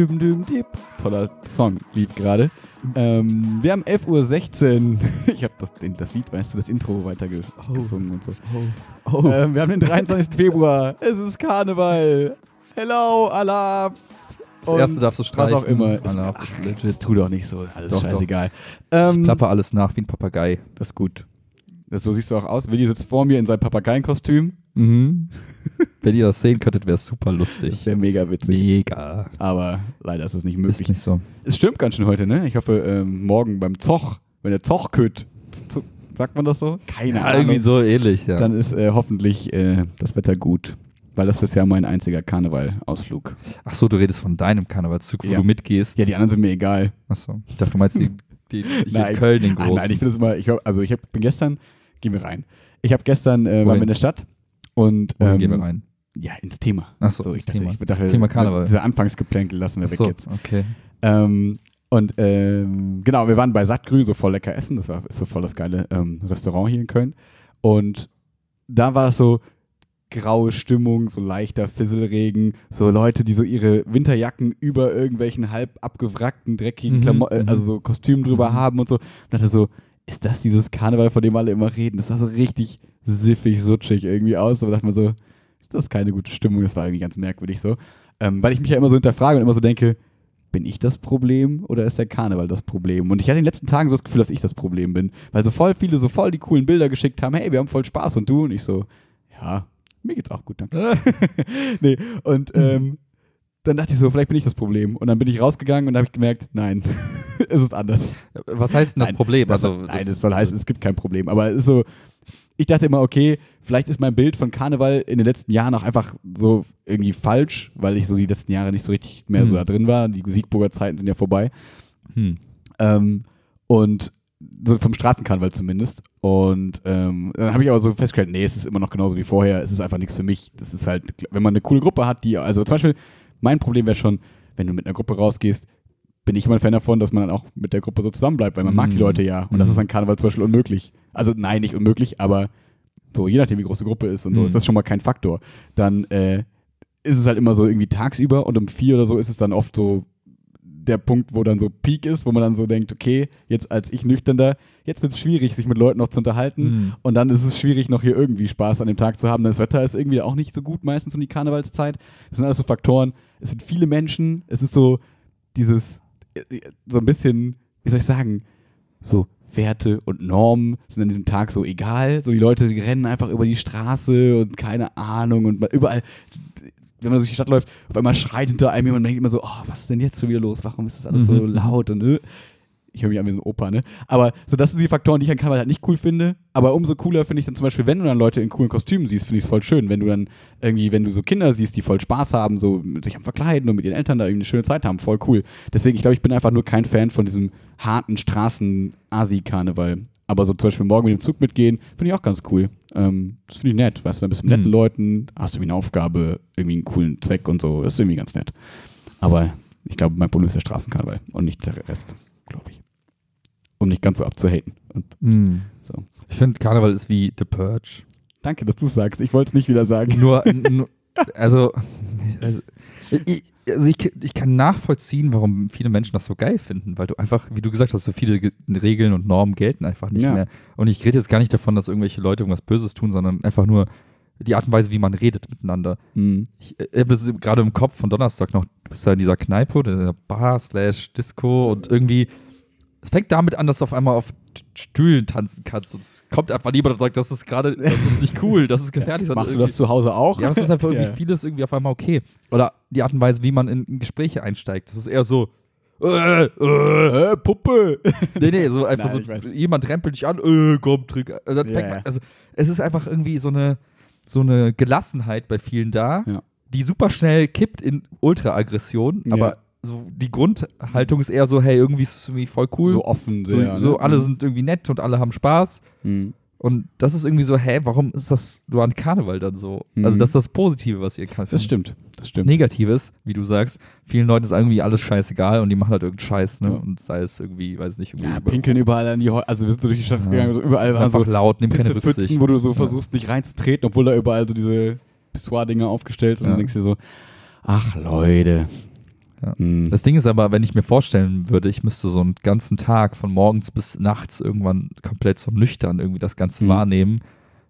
Düm, düm, dip. Toller Song, lief gerade. Ähm, wir haben 11.16 Uhr. Ich habe das, das Lied, weißt du, das Intro weitergesungen und so. Oh. Ähm, wir haben den 23. Februar. Es ist Karneval. Hello, Allah. Das erste darfst du streichen. Was auch immer. Allah, ach, legit. tu doch nicht so. Alles Doch, doch. scheißegal. Ähm, Klappe alles nach wie ein Papagei. Das ist gut. Das, so siehst du auch aus. Willi sitzt vor mir in seinem Papageienkostüm. Mhm. Wenn ihr das sehen könntet, wäre es super Das lustig. wäre mega witzig. Mega. Aber leider ist es nicht Ist möglich. nicht so. Es stimmt ganz schön heute, ne? Ich hoffe, ähm, morgen beim Zoch, wenn der Zoch kütt, sagt man das so? Keine Ja, Ahnung. irgendwie so ähnlich, ja. Dann ist äh, hoffentlich äh, das Wetter gut. Weil das ist ja mein einziger Karnevalausflug. Ach so, du redest von deinem Karnevalszug, wo Ja. du mitgehst. Ja, die anderen sind mir egal. Ach so. Ich dachte, du meinst die, die, die Nein. in Köln, den Ah, großen. nein, ich bin das immer, ich, also ich hab, bin gestern, gehen wir rein. Ich habe gestern, äh, waren wir in der Stadt und ähm, gehen wir rein? Ja, ins Thema. Ach so, ich dachte, Thema. Ich Das dachte, Thema Karneval. Diese Anfangsgeplänkel lassen wir Ach weg so, jetzt. okay. Ähm, und ähm, genau, wir waren bei Sattgrün, so voll lecker essen. Das war, ist so voll das geile ähm, Restaurant hier in Köln. Und da war das so graue Stimmung, so leichter Fisselregen, so Leute, die so ihre Winterjacken über irgendwelchen halb abgewrackten, dreckigen Mhm, Klamotten, mhm. also so Kostümen drüber Mhm. haben und so. Und dachte so, ist das dieses Karneval, von dem alle immer reden? Das sah so richtig siffig, sutschig irgendwie aus. Da dachte man so, das ist keine gute Stimmung. Das war irgendwie ganz merkwürdig so. Ähm, weil ich mich ja immer so hinterfrage und immer so denke, bin ich das Problem oder ist der Karneval das Problem? Und ich hatte in den letzten Tagen so das Gefühl, dass ich das Problem bin. Weil so voll viele so voll die coolen Bilder geschickt haben, hey, wir haben voll Spaß und du? Und ich so, ja, mir geht's auch gut, danke. nee, und ähm, dann dachte ich so, vielleicht bin ich das Problem. Und dann bin ich rausgegangen und habe ich gemerkt, nein, es ist anders. Was heißt denn das Nein, Problem? Das, also, nein, das soll heißen, es gibt kein Problem. Aber es ist so, ich dachte immer, okay, vielleicht ist mein Bild von Karneval in den letzten Jahren auch einfach so irgendwie falsch, weil ich so die letzten Jahre nicht so richtig mehr so Hm. da drin war. Die Siegburger Zeiten sind ja vorbei. hm. Ähm, und so vom Straßenkarneval zumindest. Und ähm, dann habe ich aber so festgestellt, nee, es ist immer noch genauso wie vorher. Es ist einfach nichts für mich. Das ist halt, wenn man eine coole Gruppe hat, die, also zum Beispiel, mein Problem wäre schon, wenn du mit einer Gruppe rausgehst, bin ich immer ein Fan davon, dass man dann auch mit der Gruppe so zusammenbleibt, weil man mag die Mhm. Leute ja. Und das Mhm. ist an Karneval zum Beispiel unmöglich. Also nein, nicht unmöglich, aber so, je nachdem, wie groß die Gruppe ist und so, Mhm. ist das schon mal kein Faktor. Dann äh, ist es halt immer so irgendwie tagsüber und um vier oder so ist es dann oft so der Punkt, wo dann so Peak ist, wo man dann so denkt, okay, jetzt als ich nüchterner, jetzt wird es schwierig, sich mit Leuten noch zu unterhalten. Hm. Und dann ist es schwierig, noch hier irgendwie Spaß an dem Tag zu haben. Das Wetter ist irgendwie auch nicht so gut, meistens um die Karnevalszeit. Das sind alles so Faktoren. Es sind viele Menschen. Es ist so dieses, so ein bisschen, wie soll ich sagen, so Werte und Normen sind an diesem Tag so egal. So die Leute rennen einfach über die Straße und keine Ahnung und überall, wenn man durch die Stadt läuft, auf einmal schreit hinter einem jemand und denkt immer so, oh, was ist denn jetzt schon wieder los? Warum ist das alles so Mhm. laut und äh? ich höre mich an wie so ein Opa, ne? Aber so, das sind die Faktoren, die ich an Karneval halt nicht cool finde. Aber umso cooler finde ich dann zum Beispiel, wenn du dann Leute in coolen Kostümen siehst, finde ich es voll schön. Wenn du dann irgendwie, wenn du so Kinder siehst, die voll Spaß haben, so sich am Verkleiden und mit ihren Eltern da irgendwie eine schöne Zeit haben, voll cool. Deswegen, ich glaube, ich bin einfach nur kein Fan von diesem harten Straßen-Asi-Karneval. Aber so zum Beispiel morgen mit dem Zug mitgehen, finde ich auch ganz cool. Ähm, das finde ich nett, weißt du, dann bist du mit Mhm. netten Leuten, hast du irgendwie eine Aufgabe, irgendwie einen coolen Zweck und so. Das ist irgendwie ganz nett. Aber ich glaube, mein Problem ist der Straßenkarneval und nicht der Rest, glaube ich. Um nicht ganz so abzuhaten. Und Hm. so. Ich finde, Karneval ist wie The Purge. Danke, dass du es sagst. Ich wollte es nicht wieder sagen. Nur, nur also, also, ich, also ich, ich kann nachvollziehen, warum viele Menschen das so geil finden, weil du einfach, wie du gesagt hast, so viele Ge- Regeln und Normen gelten einfach nicht Ja. mehr. Und ich rede jetzt gar nicht davon, dass irgendwelche Leute irgendwas Böses tun, sondern einfach nur die Art und Weise, wie man redet miteinander. Hm. Ich äh, habe gerade im Kopf von Donnerstag noch, du bist da in dieser Kneipe der Bar slash Disco und irgendwie, es fängt damit an, dass du auf einmal auf Stühlen tanzen kannst und es kommt einfach niemand und sagt, das ist gerade, das ist nicht cool, das ist gefährlich. sondern Machst du das zu Hause auch? ja, es ist einfach irgendwie Ja. vieles irgendwie auf einmal okay. Oder die Art und Weise, wie man in, in Gespräche einsteigt. Das ist eher so, äh, äh. Äh, Puppe. Nee, nee, so einfach Nein, so, jemand rempelt dich an, äh, komm, trink. Also, Ja, ja. man, also es ist einfach irgendwie so eine, so eine Gelassenheit bei vielen da, Ja. die super schnell kippt in Ultra-Aggression, Ja. aber so die Grundhaltung ist eher so, hey, irgendwie ist es irgendwie voll cool. So offen, So, sehr. so ne? alle Mhm. sind irgendwie nett und alle haben Spaß. Mhm. Und das ist irgendwie so, hä, warum ist das nur an Karneval dann so? Mhm. Also das ist das Positive, was ihr kann. Das stimmt. Das Das stimmt. Negative ist, wie du sagst, vielen Leuten ist irgendwie alles scheißegal und die machen halt irgendeinen Scheiß, ne? Ja. Und sei es irgendwie, weiß nicht, irgendwie. Ja, pinkeln überall an die Heu Also wir sind so durch die Stadt Ja. gegangen, überall waren einfach so laut, nimm keine Pfützen, Rücksicht. wo du so versuchst, nicht reinzutreten, obwohl da überall so diese Pissoir-Dinger aufgestellt sind. Und Ja. dann denkst du dir so, ach Leute, Hm. Das Ding ist aber, wenn ich mir vorstellen würde, ich müsste so einen ganzen Tag von morgens bis nachts irgendwann komplett so nüchtern irgendwie das Ganze Mhm. wahrnehmen,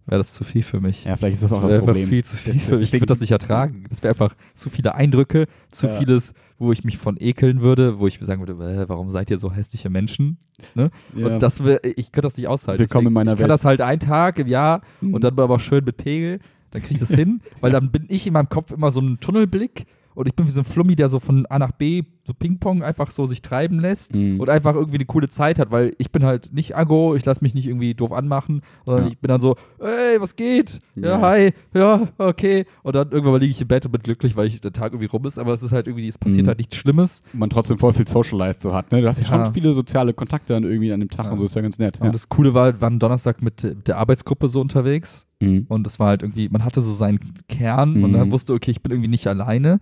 wäre das zu viel für mich. Ja, vielleicht ist das auch das wäre einfach Problem. viel zu viel Das- für mich. Ich würde das nicht ertragen. Das wäre einfach zu viele Eindrücke, zu Ja. vieles, wo ich mich von ekeln würde, wo ich mir sagen würde, "Äh, warum seid ihr so hässliche Menschen? Ne? Ja. Und das wär, ich könnte das nicht aushalten. Willkommen in meiner ich kann Welt. das halt einen Tag im Jahr Mhm. und dann aber auch schön mit Pegel. Dann kriege ich das hin, weil dann bin ich in meinem Kopf immer so ein Tunnelblick und ich bin wie so ein Flummi, der so von A nach B, so Ping-Pong, einfach so sich treiben lässt Mhm. und einfach irgendwie eine coole Zeit hat, weil ich bin halt nicht aggro, ich lasse mich nicht irgendwie doof anmachen, sondern Ja. ich bin dann so, ey, was geht? Ja, Ja. hi, ja, okay. Und dann irgendwann mal liege ich im Bett und bin glücklich, weil ich der Tag irgendwie rum ist, aber es ist halt irgendwie, es passiert Mhm. halt nichts Schlimmes. man trotzdem voll viel Socialized so hat. Ne? Du hast ja Ja. schon viele soziale Kontakte dann irgendwie an dem Tag und so, ist ja ganz nett. Und das Coole war, wir waren Donnerstag mit der Arbeitsgruppe so unterwegs Mhm. Und es war halt irgendwie, man hatte so seinen Kern und Mhm. man wusste, okay, ich bin irgendwie nicht alleine.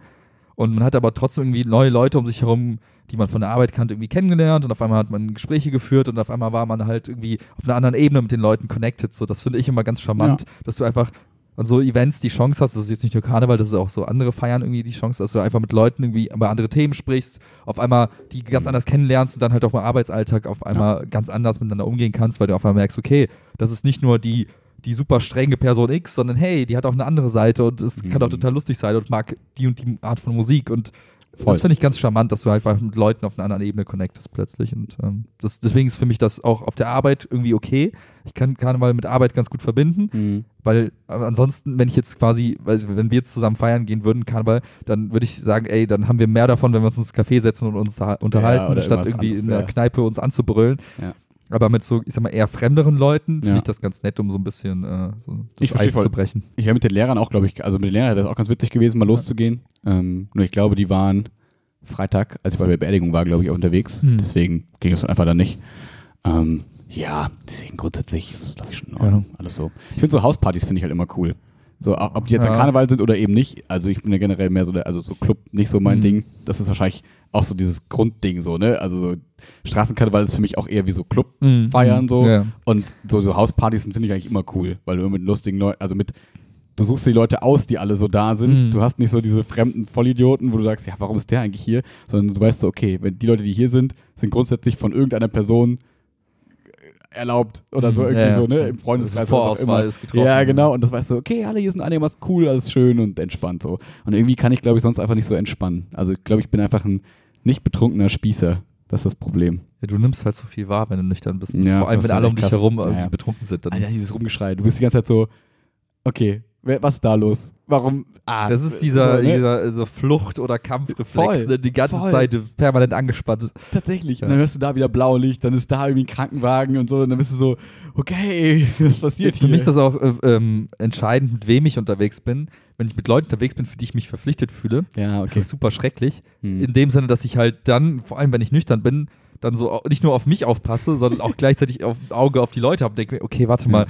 Und man hat aber trotzdem irgendwie neue Leute um sich herum, die man von der Arbeit kannte, irgendwie kennengelernt. Und auf einmal hat man Gespräche geführt und auf einmal war man halt irgendwie auf einer anderen Ebene mit den Leuten connected. So, das finde ich immer ganz charmant, dass du einfach an so Events die Chance hast, das ist jetzt nicht nur Karneval, das ist auch so andere Feiern irgendwie die Chance, dass du einfach mit Leuten irgendwie über andere Themen sprichst, auf einmal die ganz anders kennenlernst und dann halt auch im Arbeitsalltag auf einmal ganz anders miteinander umgehen kannst, weil du auf einmal merkst, okay, das ist nicht nur die die super strenge Person X, sondern hey, die hat auch eine andere Seite und es kann auch Mhm. total lustig sein und mag die und die Art von Musik und Voll. das finde ich ganz charmant, dass du einfach mit Leuten auf einer anderen Ebene connectest plötzlich und ähm, das, deswegen ist für mich das auch auf der Arbeit irgendwie okay. Ich kann Karneval mit Arbeit ganz gut verbinden, Mhm. weil äh, ansonsten, wenn ich jetzt quasi, weil wenn wir jetzt zusammen feiern gehen würden, Karneval, dann würde ich sagen, ey, dann haben wir mehr davon, wenn wir uns ins Café setzen und uns da unterhalten, oder statt irgendwie anderes, in der ja. Kneipe uns anzubrüllen. Ja. Aber mit so, ich sag mal, eher fremderen Leuten finde Ja. ich das ganz nett, um so ein bisschen äh, so das Eis voll. zu brechen. Ich wäre mit den Lehrern auch, glaube ich, also mit den Lehrern wäre das auch ganz witzig gewesen, mal loszugehen. Ähm, nur ich glaube, die waren Freitag, als ich bei der Beerdigung war, glaube ich, auch unterwegs. Hm. Deswegen ging es einfach dann nicht. Ähm, ja, deswegen grundsätzlich ist es, glaube ich, schon Ordnung. Alles so. Ich finde so Hauspartys finde ich halt immer cool. So, ob die jetzt Ja. Karneval sind oder eben nicht. Also ich bin ja generell mehr so der, also so Club nicht so mein Mhm. Ding. Das ist wahrscheinlich auch so dieses Grundding so, ne? Also so Straßenkarneval ist für mich auch eher wie so Club Mhm. feiern so. Ja. Und so, so Hauspartys sind, finde ich eigentlich immer cool, weil du immer mit lustigen Leuten, also mit, du suchst die Leute aus, die alle so da sind. Mhm. Du hast nicht so diese fremden Vollidioten, wo du sagst, ja, warum ist der eigentlich hier? Sondern du weißt so, okay, wenn die Leute, die hier sind, sind grundsätzlich von irgendeiner Person erlaubt oder so Mhm. irgendwie Ja, so, ne? Im Freundeskreis. Vorauswahl immer. ist getroffen. Ja, genau. Und das weißt du, okay, alle hier sind einigermaßen cool, alles schön und entspannt so. Und irgendwie kann ich, glaube ich, sonst einfach nicht so entspannen. Also ich glaube, ich bin einfach ein nicht betrunkener Spießer. Das ist das Problem. Ja, du nimmst halt so viel wahr, wenn du nüchtern bist. Ja, Vor allem, wenn alle um dich krass. herum Ja, irgendwie ja. betrunken sind. Dann Alter, dieses Rumgeschrei. Du bist die ganze Zeit so, okay, was ist da los? Warum? Ah, das ist dieser, so, ne? dieser so Flucht- oder Kampfreflex, Voll, ne, die ganze voll. Zeit permanent angespannt. Tatsächlich. Ja. Und dann hörst du da wieder Blaulicht, dann ist da irgendwie ein Krankenwagen und so. Und dann bist du so, okay, was passiert Für hier? mich ist das auch äh, ähm, entscheidend, mit wem ich unterwegs bin. Wenn ich mit Leuten unterwegs bin, für die ich mich verpflichtet fühle, ja, ist okay. das super schrecklich. Hm. In dem Sinne, dass ich halt dann, vor allem wenn ich nüchtern bin, dann so nicht nur auf mich aufpasse, sondern auch gleichzeitig auf Auge auf die Leute habe und denke mir, okay, warte Ja. mal, äh,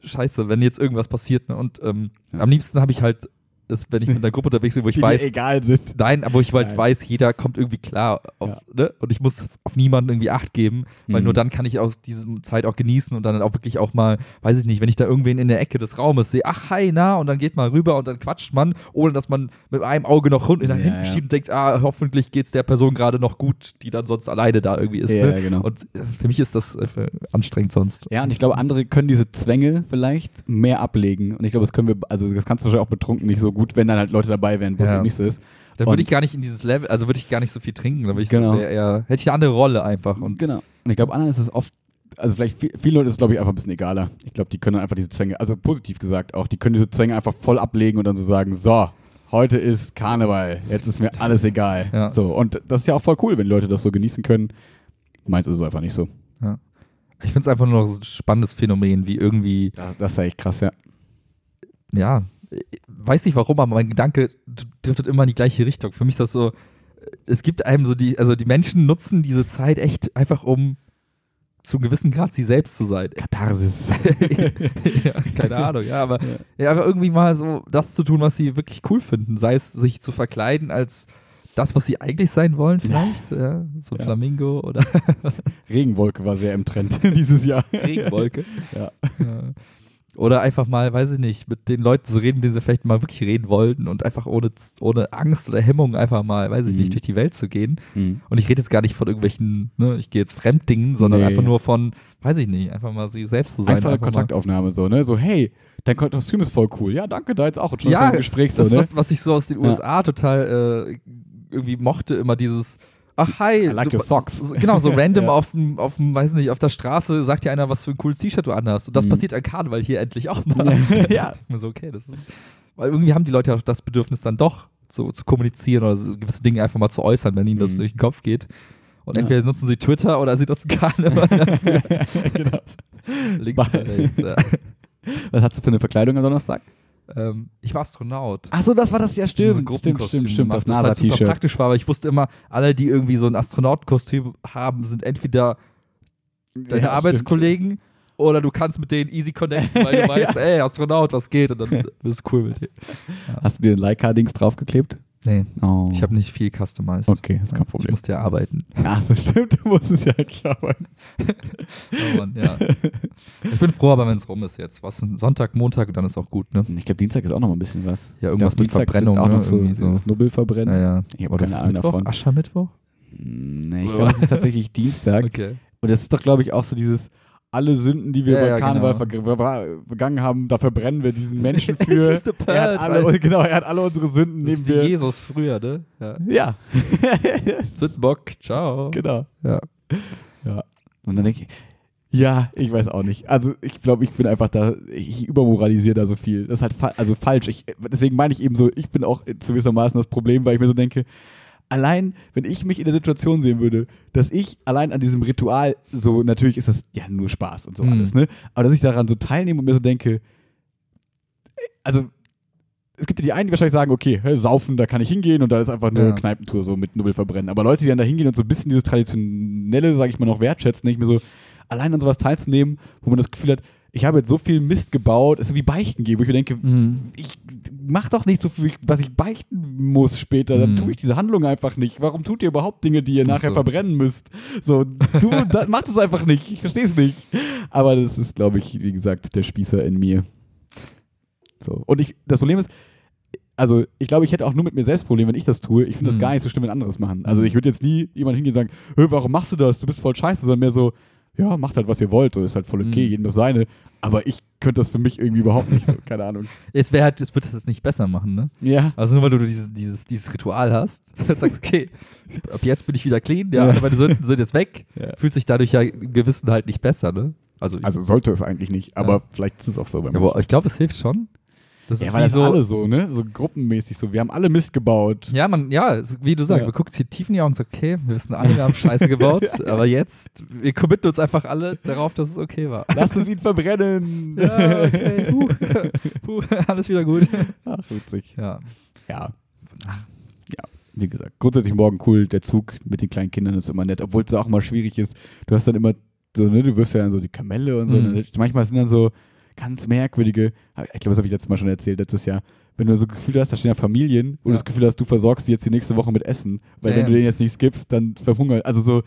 scheiße, wenn jetzt irgendwas passiert. Ne? Und ähm, Ja. am liebsten habe ich halt, das, wenn ich mit einer Gruppe unterwegs bin, wo ich die weiß, egal sind. Nein, aber ich halt Nein. weiß, jeder kommt irgendwie klar auf, Ja. ne? und ich muss auf niemanden irgendwie Acht geben, weil Mhm. nur dann kann ich auch diese Zeit auch genießen und dann auch wirklich auch mal, weiß ich nicht, wenn ich da irgendwen in der Ecke des Raumes sehe, ach hi, na, und dann geht mal rüber und dann quatscht man, ohne dass man mit einem Auge noch nach Ja, hinten ja. schiebt und denkt, ah, hoffentlich geht's der Person gerade noch gut, die dann sonst alleine da irgendwie ist. Ja, ne? genau. Und äh, für mich ist das äh, anstrengend sonst. Ja, und ich glaube, andere können diese Zwänge vielleicht mehr ablegen. Und ich glaube, das können wir, also das kannst du wahrscheinlich auch betrunken nicht so gut, wenn dann halt Leute dabei wären, wo es Ja. eben nicht so ist. Dann würde ich gar nicht in dieses Level, also würde ich gar nicht so viel trinken, dann würde ich Genau. so eher, hätte ich eine andere Rolle einfach. Und genau. Und ich glaube, anderen ist das oft, also vielleicht viel, vielen Leuten ist es, glaube ich, einfach ein bisschen egaler. Ich glaube, die können einfach diese Zwänge, also positiv gesagt auch, die können diese Zwänge einfach voll ablegen und dann so sagen, so, heute ist Karneval, jetzt ist mir alles egal. Ja. So, und das ist ja auch voll cool, wenn Leute das so genießen können. Meins ist es einfach nicht so. ich finde es einfach nur noch so ein spannendes Phänomen, wie irgendwie Das, das ist ja echt krass, ja. ja, weiß nicht warum, aber mein Gedanke driftet immer in die gleiche Richtung. Für mich ist das so, es gibt einem so die, also die Menschen nutzen diese Zeit echt einfach, um zu einem gewissen Grad sie selbst zu sein. Katharsis. ja, keine Ahnung, ja, aber, ja, aber irgendwie mal so das zu tun, was sie wirklich cool finden. Sei es sich zu verkleiden als das, was sie eigentlich sein wollen, vielleicht. Ja, so ein Ja. Flamingo oder Regenwolke war sehr im Trend dieses Jahr. Regenwolke. Ja. Oder einfach mal, weiß ich nicht, mit den Leuten zu reden, die sie vielleicht mal wirklich reden wollten und einfach ohne, ohne Angst oder Hemmung einfach mal, weiß ich Mhm. nicht, durch die Welt zu gehen. Mhm. Und ich rede jetzt gar nicht von irgendwelchen, ne, ich gehe jetzt Fremddingen, sondern Nee. einfach nur von, weiß ich nicht, einfach mal sie selbst zu sein. Einfache einfach mal- Kontaktaufnahme so, ne? So, hey, dein Kostüm ist voll cool. Ja, danke, da jetzt auch schon Ja, Gespräch so, das, ne? was, was ich so aus den Ja. USA total äh, irgendwie mochte, immer dieses, ach hi, I like du- your socks. so- genau, so random Ja. auf dem, auf dem, weiß nicht, auf der Straße sagt dir einer, was für ein cooles T-Shirt du anhast. Und das Mhm. passiert an Karneval hier endlich auch mal. ja. Ich mir so, okay, das ist, weil irgendwie haben die Leute auch das Bedürfnis dann doch so zu kommunizieren oder so gewisse Dinge einfach mal zu äußern, wenn ihnen das Mhm. durch den Kopf geht. Und Ja. entweder nutzen sie Twitter oder sie nutzen Karneval dafür. genau. Links rechts, ja. Was hast du für eine Verkleidung am Donnerstag? Ähm, ich war Astronaut. Ach so, das war das ja so stimmt. Stimmt, Gruppenkostüm stimmt, stimmt. gemacht, Das was halt super praktisch war, aber ich wusste immer, alle, die irgendwie so ein Astronautenkostüm haben, sind entweder deine Ja, Arbeitskollegen oder du kannst mit denen easy connecten, weil du weißt, ey, Astronaut, was geht? Und dann bist du cool mit denen. stimmt. Hast du dir ein Leica-Dings draufgeklebt? Nee, Oh. ich habe nicht viel customized. Okay, ist kein Ich Problem. musste ja arbeiten. Ach so, stimmt. Du musstest ja eigentlich arbeiten. Oh Mann, ja. Ich bin froh, aber wenn es rum ist jetzt. Was Sonntag, Montag, dann ist auch gut, ne? Ich glaube, Dienstag ist auch noch mal ein bisschen was. Ja, irgendwas Ich glaub, mit Verbrennung, sind auch ne? noch so, Irgendwie so. dieses Nubbelverbrennen. Naja. Ich habe keine Ahnung Mittwoch? davon. Aschermittwoch? Nee, ich glaube, es ist tatsächlich Dienstag. Okay. Und das ist doch, glaube ich, auch so dieses, alle Sünden, die wir Ja, bei ja, Karneval genau. verg- ver- vergangen haben, da verbrennen wir diesen Menschen für. Ist the er hat alle, genau, er hat alle unsere Sünden Das ist nehmen wie wir. Jesus früher, ne? Ja. Ja. Sündenbock, ciao. genau. Ja. Ja. Und dann denke ich, ja, ich weiß auch nicht. Also ich glaube, ich bin einfach da, ich übermoralisiere da so viel. Das ist halt fa also falsch. Ich, deswegen meine ich eben so, ich bin auch zu gewissermaßen das Problem, weil ich mir so denke, allein, wenn ich mich in der Situation sehen würde, dass ich allein an diesem Ritual, so natürlich ist das ja nur Spaß und so Mhm. alles, ne? Aber dass ich daran so teilnehme und mir so denke, also es gibt ja die einen, die wahrscheinlich sagen, okay, hä, saufen, da kann ich hingehen und da ist einfach eine Ja. Kneipentour so mit Nubbel verbrennen. Aber Leute, die dann da hingehen und so ein bisschen dieses Traditionelle, sage ich mal, noch wertschätzen, denke ich mir so, allein an sowas teilzunehmen, wo man das Gefühl hat, ich habe jetzt so viel Mist gebaut, ist so wie Beichten gehen, wo ich mir denke, Mhm. ich mach doch nicht so viel, was ich beichten muss später. Dann Mhm. tue ich diese Handlung einfach nicht. Warum tut ihr überhaupt Dinge, die ihr Ach nachher so. verbrennen müsst? So, du, da, macht es einfach nicht. Ich verstehe es nicht. Aber das ist, glaube ich, wie gesagt, der Spießer in mir. So. Und ich, das Problem ist, also ich glaube, ich hätte auch nur mit mir selbst Probleme, wenn ich das tue. Ich finde das Mhm. gar nicht so schlimm, wenn anderes machen. Also Mhm. ich würde jetzt nie jemand hingehen und sagen, "Hö, warum machst du das? Du bist voll scheiße, sondern mehr so, ja, macht halt, was ihr wollt. So ist halt voll okay, Mhm. jedem das seine. Aber ich könnte das für mich irgendwie überhaupt nicht so. Keine Ahnung. Es wäre halt, es wird das nicht besser machen, ne? Ja. Also nur weil du dieses, dieses, dieses Ritual hast, dann sagst okay, ab jetzt bin ich wieder clean, ja, Ja. meine Sünden sind jetzt weg, Ja. fühlt sich dadurch ja im Gewissen halt nicht besser, ne? Also, Also sollte es eigentlich nicht, aber Ja. vielleicht ist es auch so bei ja, mir. aber ich glaube, es hilft schon. Das Ja, ist weil das so, alle so, ne? So gruppenmäßig so. Wir haben alle Mist gebaut. Ja, man, ja, wie du sagst, Ja. man guckt sich tief in die Augen und sagt, okay, wir wissen alle, wir haben Scheiße gebaut, aber jetzt, wir committen uns einfach alle darauf, dass es okay war. Lasst uns ihn verbrennen. Ja, okay, puh, puh, alles wieder gut. Ach, witzig. Ja, Ja. Ach, ja. Wie gesagt, grundsätzlich morgen cool. Der Zug mit den kleinen Kindern ist immer nett, obwohl es auch mal schwierig ist. Du hast dann immer so, ne, du wirst ja dann so die Kamelle und so. Mhm. Und manchmal sind dann so ganz merkwürdige, ich glaube, das habe ich letztes Mal schon erzählt, letztes Jahr. Wenn du so Gefühl hast, da stehen ja Familien, wo du Ja. das Gefühl hast, du versorgst sie jetzt die nächste Woche mit Essen. Weil Ja, wenn du denen jetzt nichts gibst, dann verhungern. Also so,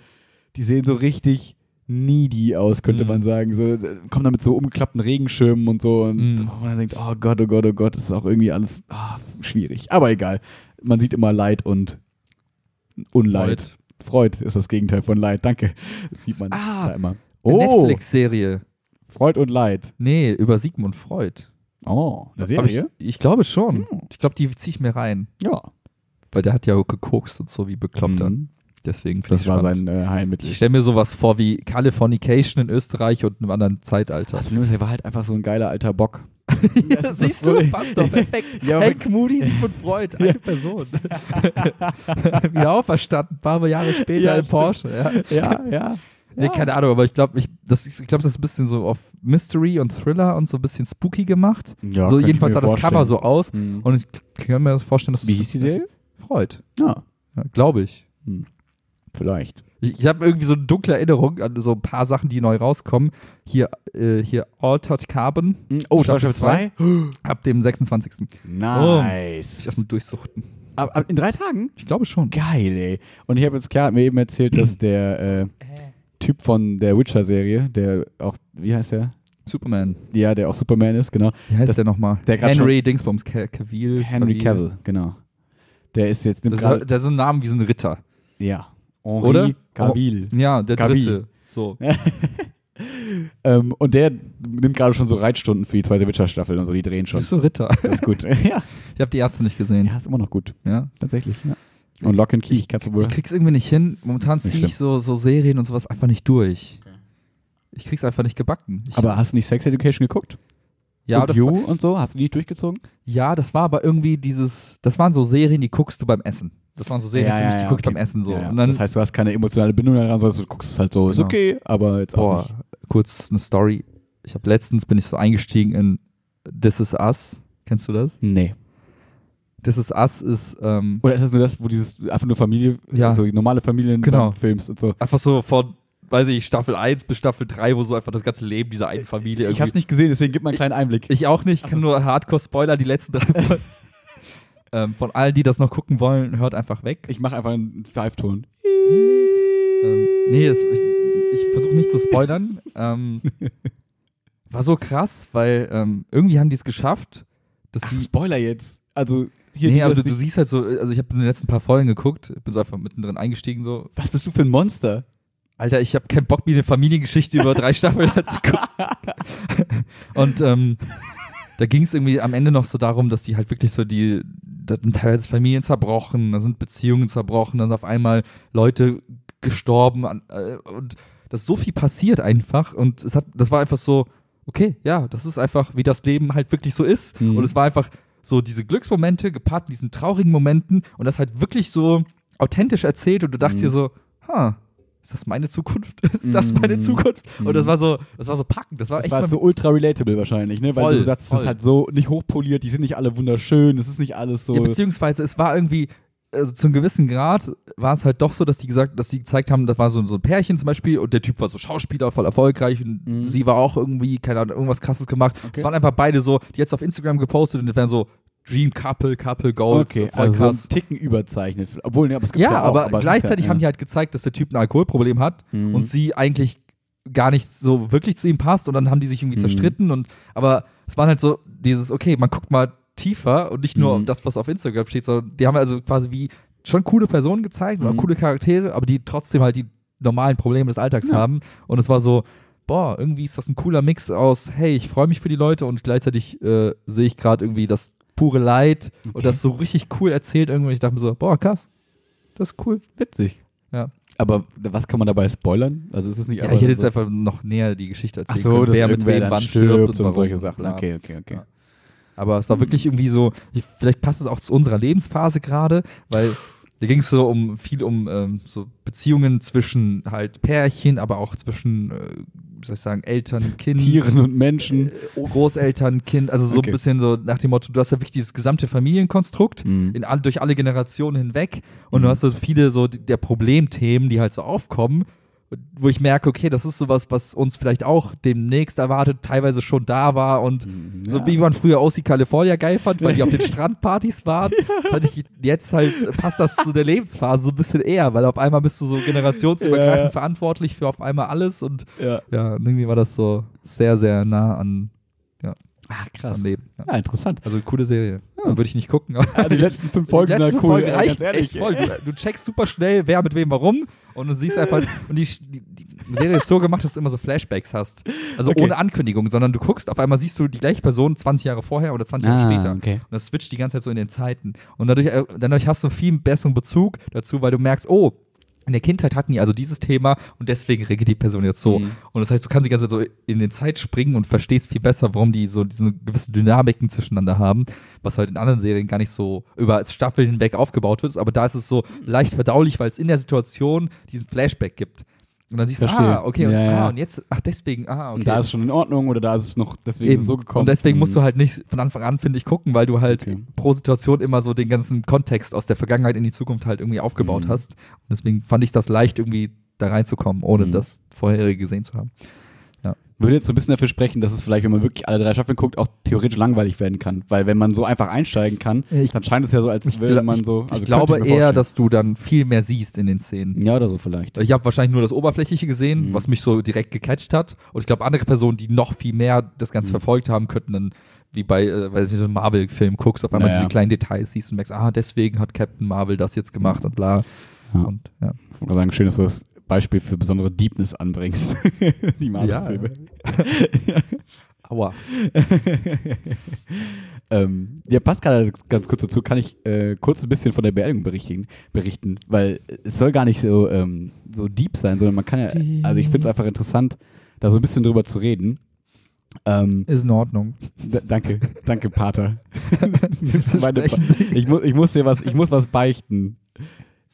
die sehen so richtig needy aus, könnte Mhm. man sagen. So, äh, kommen dann mit so umgeklappten Regenschirmen und so. Und Mhm. man denkt, oh Gott, oh Gott, oh Gott, das ist auch irgendwie alles ah, schwierig. Aber egal. Man sieht immer Leid und Unleid. Freud ist das Gegenteil von Leid. Danke. Das sieht man Ah, da immer. Oh, Netflix-Serie. Freud und Leid. Nee, über Sigmund Freud. Oh, eine Serie? Ich, ich glaube schon. Hm. Ich glaube, die ziehe ich mir rein. Ja. Weil der hat ja auch gekokst und so wie bekloppter. Mhm. Deswegen finde Das war spannend. sein äh, Heilmittel. Ich stelle mir sowas vor wie Californication in Österreich und einem anderen Zeitalter. Das Problem ist, er war halt einfach so ein geiler alter Bock. Ja, Das ist siehst das du, so- passt doch perfekt. Ja, aber- Hank Moody, Sigmund Freud, eine Person. Wieder auferstanden, ein paar Jahre später Ja, in stimmt. Porsche. Ja. ja, ja. Nee, keine Ahnung, aber ich glaube, ich, das, ich glaub, das ist ein bisschen so auf Mystery und Thriller und so ein bisschen spooky gemacht. Ja, so jedenfalls sah das vorstellen. Cover so aus. Mhm. Und ich kann mir vorstellen, dass Wie es- hieß die Serie? Freud. Ja, Ja, glaube ich. hm. vielleicht. Ich, ich habe irgendwie so eine dunkle Erinnerung an so ein paar Sachen, die neu rauskommen. Hier, äh, hier Altered Carbon Oh, Staffel Staffel 2? ab dem 26. Nice. Ich erstmal durchsuchten. Aber, aber in drei Tagen? Ich glaube schon. Geil, ey. Und ich habe jetzt, Klar hat mir eben erzählt, dass der äh, Typ von der Witcher-Serie, der auch, wie heißt der? Superman. Ja, der auch Superman ist, genau. Wie heißt Das- der nochmal? Henry Dingsbums Ca- Cavill. Henry Cavill. Genau. Der ist jetzt Das ist, der ist so ein Name wie so ein Ritter. Ja. Henry Oder? Cavill. Ja, der Cavill. Dritte. So. Ähm, und der nimmt gerade schon so Reitstunden für die zweite Witcher-Staffel und so, die drehen schon. Bist du Ritter? Das ist gut. ja. Ich habe die erste nicht gesehen. ja, ist immer noch gut. Ja. Tatsächlich, ja. Und Lock and Key, Ich, du wohl. ich krieg's irgendwie nicht hin. Momentan Ist ziehe ich so, so Serien und sowas einfach nicht durch. Ich krieg's einfach nicht gebacken. Ich, aber hast du nicht Sex Education geguckt? ja, und das You war, und so? Hast du die nicht durchgezogen? ja, das war aber irgendwie dieses, das waren so Serien, die guckst du beim Essen. Das waren so Serien, für mich, die guck ich okay. beim Essen so. Ja, ja. Und dann, das heißt, du hast keine emotionale Bindung daran, sondern du guckst es halt so, ist Genau. okay, aber jetzt auch boah, nicht. kurz eine Story. Ich habe letztens bin ich so eingestiegen in This Is Us. Kennst du das? Nee. This Is Us ist ähm, Oder ist das nur das, wo dieses einfach nur Familie, Ja. so normale Familien Genau. filmst und so? einfach so von, weiß ich, Staffel 1 bis Staffel 3, wo so einfach das ganze Leben dieser einen Familie Ich irgendwie hab's nicht gesehen, deswegen gib mal einen kleinen Einblick. Ich auch nicht, ich kann nur Hardcore-Spoiler die letzten drei Folgen. ähm, von allen, die das noch gucken wollen, hört einfach weg. Ich mache einfach einen Five-Ton. ähm, nee, das, ich, ich versuche nicht zu spoilern. ähm, war so krass, weil ähm, irgendwie haben die es geschafft, dass Ach, die. Spoiler jetzt. Also, hier, Nee, das du, siehst halt so, also ich habe in den letzten paar Folgen geguckt, bin so einfach mittendrin eingestiegen, so, was bist du für ein Monster? Alter, ich habe keinen Bock, mir eine Familiengeschichte über drei Staffeln anzugucken. Und ähm, da ging es irgendwie am Ende noch so darum, dass die halt wirklich so die, da sind teilweise Familien zerbrochen, da sind Beziehungen zerbrochen, dann sind auf einmal Leute gestorben an, äh, und dass so viel passiert einfach und es hat, das war einfach so, okay, ja, das ist einfach, wie das Leben halt wirklich so ist Mhm. und es war einfach so diese Glücksmomente gepaart mit diesen traurigen Momenten und das halt wirklich so authentisch erzählt und du dachtest Mhm. dir so, ha, ist das meine Zukunft? Ist das meine Mhm. Zukunft? Und das Mhm. war so, das war so packend. Das war Das echt war mal, so ultra relatable wahrscheinlich, ne? Weil Voll, du sagst, das voll. ist halt so nicht hochpoliert, die sind nicht alle wunderschön, es ist nicht alles so. ja, beziehungsweise es war irgendwie, also zu einem gewissen Grad war es halt doch so, dass die gesagt, dass die gezeigt haben, das war so, so ein Pärchen zum Beispiel und der Typ war so Schauspieler, voll erfolgreich und Mhm. sie war auch irgendwie, keine Ahnung, irgendwas krasses gemacht. Okay. Es waren einfach beide so, die jetzt auf Instagram gepostet und das wären so Dream Couple, Couple Goals, okay, voll also so krass. ein Ticken überzeichnet. Obwohl, ne, aber es gibt Ja, ja, auch, aber, ist gleichzeitig ja, haben die halt gezeigt, dass der Typ ein Alkoholproblem hat Mhm. und sie eigentlich gar nicht so wirklich zu ihm passt und dann haben die sich irgendwie Mhm. zerstritten und aber es waren halt so dieses, okay, man guckt mal tiefer und nicht nur Mhm. das, was auf Instagram steht, sondern die haben also quasi wie schon coole Personen gezeigt und auch Mhm. coole Charaktere, aber die trotzdem halt die normalen Probleme des Alltags Ja. haben und es war so, boah, irgendwie ist das ein cooler Mix aus, hey, ich freue mich für die Leute und gleichzeitig äh, sehe ich gerade irgendwie das pure Leid und das so richtig cool erzählt irgendwie. Ich dachte mir so, boah, krass, das ist cool. witzig. Ja. Aber was kann man dabei spoilern? Also ist es nicht Ja, ich hätte jetzt so, einfach noch näher die Geschichte Ach erzählen so, können, wer mit wem wann stirbt, stirbt und warum, solche Sachen. bla. Okay, okay, okay. Ja. Aber es war wirklich irgendwie so, ich, vielleicht passt es auch zu unserer Lebensphase gerade, weil da ging es so um viel um ähm, so Beziehungen zwischen halt Pärchen, aber auch zwischen, äh, wie soll ich sagen, Eltern, Kind, Tieren und Menschen. äh, Großeltern, Kind, also so Okay. ein bisschen so nach dem Motto, du hast ja wirklich dieses gesamte Familienkonstrukt Mhm. in all, durch alle Generationen hinweg und Mhm. du hast so viele so der Problemthemen, die halt so aufkommen, wo ich merke, okay, das ist sowas, was uns vielleicht auch demnächst erwartet, teilweise schon da war und Mhm. so Ja. wie man früher OC California geil fand, weil die auf den Strandpartys waren, fand ich jetzt halt, passt das zu der Lebensphase so ein bisschen eher, weil auf einmal bist du so generationsübergreifend Ja. verantwortlich für auf einmal alles und Ja. ja, irgendwie war das so sehr, sehr nah an, Ach, krass. am Leben. Ja. Ja, interessant. Also coole Serie. Würde ich nicht gucken. aber- Ja, die letzten fünf Folgen die sind letzten halt cool. Folgen reicht ganz ehrlich. echt voll. Du, du checkst super schnell, wer mit wem warum und du siehst einfach, und die, die, die Serie ist so gemacht, dass du immer so Flashbacks hast. Also Okay. ohne Ankündigung, sondern du guckst, auf einmal siehst du die gleiche Person 20 Jahre vorher oder 20 Jahre später. Ah, okay. Und das switcht die ganze Zeit so in den Zeiten. Und dadurch, äh, dadurch hast du einen viel besseren Bezug dazu, weil du merkst, oh, in der Kindheit hatten die also dieses Thema und deswegen reagiert die Person jetzt so. Mhm. Und das heißt, du kannst die ganze Zeit so in den Zeit springen und verstehst viel besser, warum die so diese gewissen Dynamiken zwischeneinander haben, was halt in anderen Serien gar nicht so über Staffeln hinweg aufgebaut wird. Aber da ist es so leicht verdaulich, weil es in der Situation diesen Flashback gibt. Und dann siehst du, Verstehe. ah, okay, und, Ja, ja. ah, und jetzt, ach, deswegen, ah, okay. Und da ist es schon in Ordnung oder da ist es noch deswegen Eben. so gekommen. Und deswegen musst du Mhm. halt nicht von Anfang an, finde ich, gucken, weil du halt Okay. pro Situation immer so den ganzen Kontext aus der Vergangenheit in die Zukunft halt irgendwie aufgebaut Mhm. hast. Und deswegen fand ich das leicht, irgendwie da reinzukommen, ohne Mhm. das vorherige gesehen zu haben. Ja. Würde jetzt so ein bisschen dafür sprechen, dass es vielleicht, wenn man wirklich alle drei Staffeln guckt, auch theoretisch langweilig werden kann. Weil wenn man so einfach einsteigen kann, Ich- dann scheint es ja so, als Ich, würde man so. ich, also ich glaube mir eher, dass du dann viel mehr siehst in den Szenen. Ja, oder so vielleicht. Ich habe wahrscheinlich nur das Oberflächliche gesehen, Mhm. was mich so direkt gecatcht hat. Und ich glaube, andere Personen, die noch viel mehr das Ganze Mhm. verfolgt haben, könnten dann, wie bei, äh, weil du so einen Marvel-Film guckst, auf einmal Ja, ja. diese kleinen Details siehst und merkst, ah, deswegen hat Captain Marvel das jetzt gemacht und bla. Ja. Und ja. Ich wollte sagen, schön, dass du das Beispiel für besondere Deepness anbringst. Die Marvel-Filme. Aua. ähm, ja, passt gerade ganz kurz dazu. Kann ich äh, kurz ein bisschen von der Beerdigung berichten, berichten weil es soll gar nicht so, ähm, so deep sein, sondern man kann ja, also ich finde es einfach interessant, da so ein bisschen drüber zu reden. Ähm, Ist in Ordnung. danke, danke, Pater. Nimmst du meine Sprechen Sie. ich, muss, ich muss dir was, ich muss was beichten.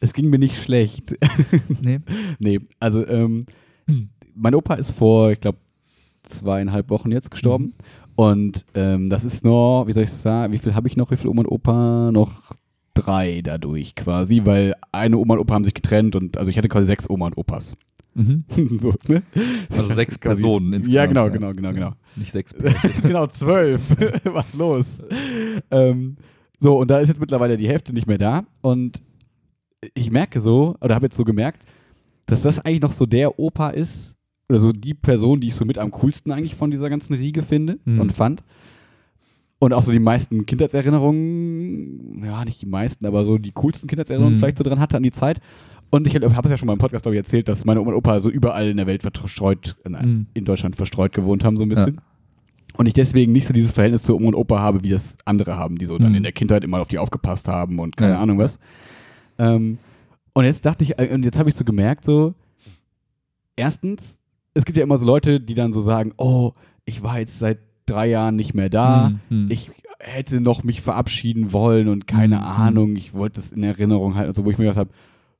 Es ging mir nicht schlecht. Nee. nee, also ähm, mein Opa ist vor, ich glaube, zweieinhalb Wochen jetzt gestorben. Und ähm, das ist noch, wie soll ich sagen, wie viel habe ich noch, wie viel Oma und Opa? Noch drei dadurch quasi, weil eine Oma und Opa haben sich getrennt und also ich hatte quasi sechs Oma und Opas. Mhm. so, ne? Also sechs Quasi- Personen insgesamt. Ja, genau, genau, genau, genau. Nicht sechs Pärchen. genau, zwölf. Was los? Ähm, so, und da ist jetzt mittlerweile die Hälfte nicht mehr da. Und ich merke so, oder habe jetzt so gemerkt, dass das eigentlich noch so der Opa ist, oder so die Person, die ich so mit am coolsten eigentlich von dieser ganzen Riege finde Mhm. und fand. Und auch so die meisten Kindheitserinnerungen, ja, nicht die meisten, aber so die coolsten Kindheitserinnerungen Mhm. vielleicht so dran hatte an die Zeit. Und ich habe es ja schon mal im Podcast, glaube ich, erzählt, dass meine Oma und Opa so überall in der Welt verstreut, in, Mhm. in Deutschland verstreut gewohnt haben, so ein bisschen. Und ich deswegen nicht so dieses Verhältnis zu Oma und Opa habe, wie das andere haben, die so dann Mhm. in der Kindheit immer auf die aufgepasst haben und keine Ja. Ahnung was. Ähm, und jetzt dachte ich, äh, und jetzt habe ich so gemerkt, so, erstens, es gibt ja immer so Leute, die dann so sagen, oh, ich war jetzt seit drei Jahren nicht mehr da, Mhm. ich hätte noch mich verabschieden wollen und keine Mhm. Ahnung, ich wollte es in Erinnerung halten, also wo ich mir gedacht habe,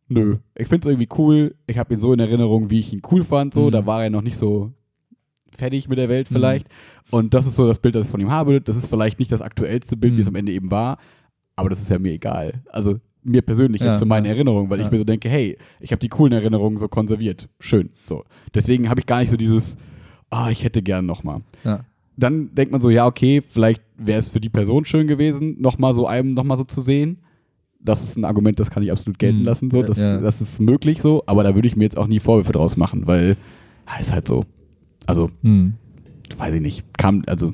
nö, ich finde es irgendwie cool, ich habe ihn so in Erinnerung, wie ich ihn cool fand, so, Mhm. da war er noch nicht so fertig mit der Welt Mhm. vielleicht und das ist so das Bild, das ich von ihm habe, das ist vielleicht nicht das aktuellste Bild, wie es Mhm. am Ende eben war, aber das ist ja mir egal, also mir persönlich Ja, jetzt zu meinen ja. Erinnerungen, weil ich Ja. mir so denke, hey, ich habe die coolen Erinnerungen so konserviert, schön, so. Deswegen habe ich gar nicht so dieses, ah, ich hätte gern nochmal Ja. dann denkt man so, ja, okay, vielleicht wäre es für die Person schön gewesen, nochmal so einem nochmal so zu sehen. Das ist ein Argument, das kann ich absolut gelten Hm, lassen, so. Das, das ist möglich so, aber da würde ich mir jetzt auch nie Vorwürfe draus machen, weil ist halt so. Also, Mhm. weiß ich nicht, kam, also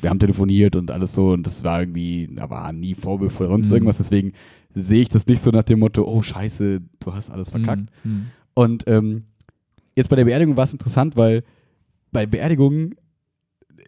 wir haben telefoniert und alles so und das war irgendwie, da war nie Vorwürfe oder sonst Mhm. irgendwas, deswegen sehe ich das nicht so nach dem Motto, oh scheiße, du hast alles verkackt. Mhm. Und ähm, jetzt bei der Beerdigung war es interessant, weil bei Beerdigungen,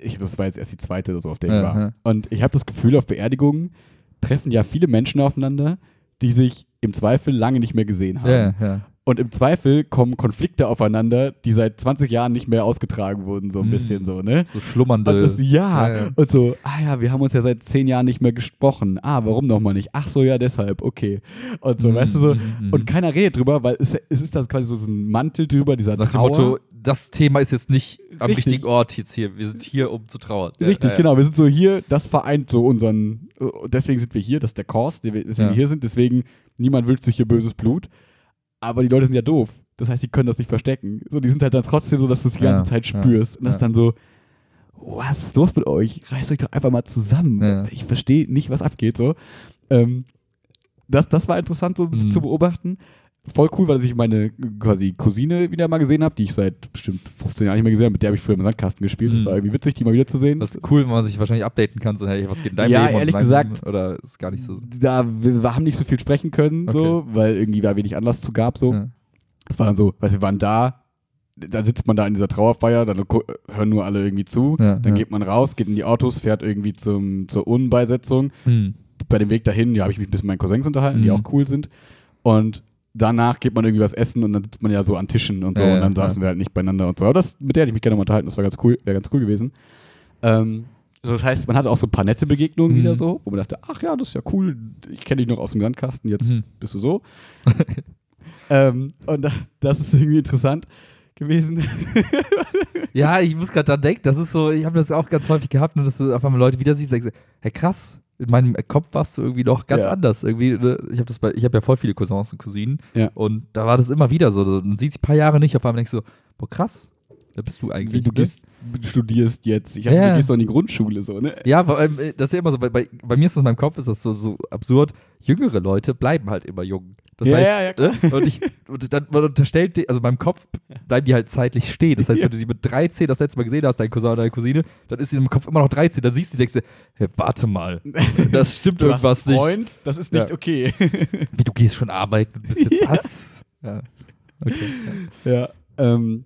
ich das war jetzt erst die zweite oder so, auf der ich Ja, war. Und ich habe das Gefühl, auf Beerdigungen treffen ja viele Menschen aufeinander, die sich im Zweifel lange nicht mehr gesehen haben. Ja, ja. Und im Zweifel kommen Konflikte aufeinander, die seit 20 Jahren nicht mehr ausgetragen wurden, so ein Mhm. bisschen so, ne? So schlummernde. Das, ja, Ja, ja. und so, ah ja, wir haben uns ja seit zehn Jahren nicht mehr gesprochen. Ah, warum nochmal nicht? Ach so, ja, deshalb, okay. Und so, Mhm, weißt du so, mhm. und keiner redet drüber, weil es, es ist da quasi so ein Mantel drüber, dieser Nach dem Trauer. Motto, das Thema ist jetzt nicht am Richtig. richtigen Ort jetzt hier. Wir sind hier, um zu trauern. Richtig, ja, genau. Wir sind so hier, das vereint so unseren, deswegen sind wir hier, das ist der Kurs, deswegen wir hier sind, deswegen niemand wünscht sich hier böses Blut. Aber die Leute sind ja doof. Das heißt, die können das nicht verstecken. So, die sind halt dann trotzdem so, dass du es die Ja, ganze Zeit ja, spürst. Und das ja. ist dann so, was ist los mit euch? Reißt euch doch einfach mal zusammen. Ja. Ich verstehe nicht, was abgeht. So. Ähm, das, das war interessant, so ein bisschen Mhm. zu beobachten. Voll cool, weil ich meine quasi Cousine wieder mal gesehen habe, die ich seit bestimmt 15 Jahren nicht mehr gesehen habe. Mit der habe ich früher im Sandkasten gespielt. Das Mhm. war irgendwie witzig, die mal wieder zu sehen. Das ist cool, wenn man sich wahrscheinlich updaten kann, so, hey, was geht in deinem Ja, Leben? ehrlich gesagt-? Oder ist gar nicht so. da wir, wir haben nicht so viel sprechen können, so, weil irgendwie da wenig Anlass zu gab. So. Ja. Das war dann so, weißt du, wir waren da, da sitzt man da in dieser Trauerfeier, dann hören nur alle irgendwie zu, Ja, dann ja. geht man raus, geht in die Autos, fährt irgendwie zum, zur Urnenbeisetzung. Hm. Bei dem Weg dahin, ja, habe ich mich ein bisschen mit meinen Cousins unterhalten, die Mhm. auch cool sind. Und danach geht man irgendwie was essen und dann sitzt man ja so an Tischen und so Ja, und dann ja, saßen wir halt nicht beieinander und so. Aber das, mit der hätte ich mich gerne mal unterhalten, das war ganz cool, wäre ganz cool gewesen. Ähm, so, das heißt, man hatte auch so ein paar nette Begegnungen Mhm. wieder so, wo man dachte, ach ja, das ist ja cool, ich kenne dich noch aus dem Sandkasten, jetzt Mhm. bist du so. ähm, und da, das ist irgendwie interessant gewesen. Ja, ich muss gerade dran denken, das ist so, ich habe das auch ganz häufig gehabt, nur dass du auf einmal Leute wieder siehst, denkst hey krass, in meinem Kopf warst du irgendwie noch ganz Ja. anders. Irgendwie, ne, ich habe das bei, ich habe ja voll viele Cousins und Cousinen Ja. und da war das immer wieder so. Man sieht sich ein paar Jahre nicht, auf einmal denkst du, boah krass, Wer bist du eigentlich? Wie du ne? gehst, studierst jetzt. Ich hab, Ja. du gehst doch in die Grundschule so, ne? Ja, äh, das ist ja immer so, bei, bei, bei mir ist das in meinem Kopf, ist das so, so absurd. Jüngere Leute bleiben halt immer jung. Das Ja, heißt, ja, ja, klar. ne? und ich, und dann, man unterstellt, die- also in meinem Kopf bleiben die halt zeitlich stehen. Das heißt, wenn du sie mit 13 das letzte Mal gesehen hast, dein Cousin oder deine Cousine, dann ist sie im Kopf immer noch 13. Dann siehst du, denkst du, hey, warte mal, das stimmt Du hast irgendwas einen nicht. Freund, das ist nicht Ja. okay. Wie, du gehst schon arbeiten und bist jetzt was? Ja. Okay. Ja. Ja. Ähm,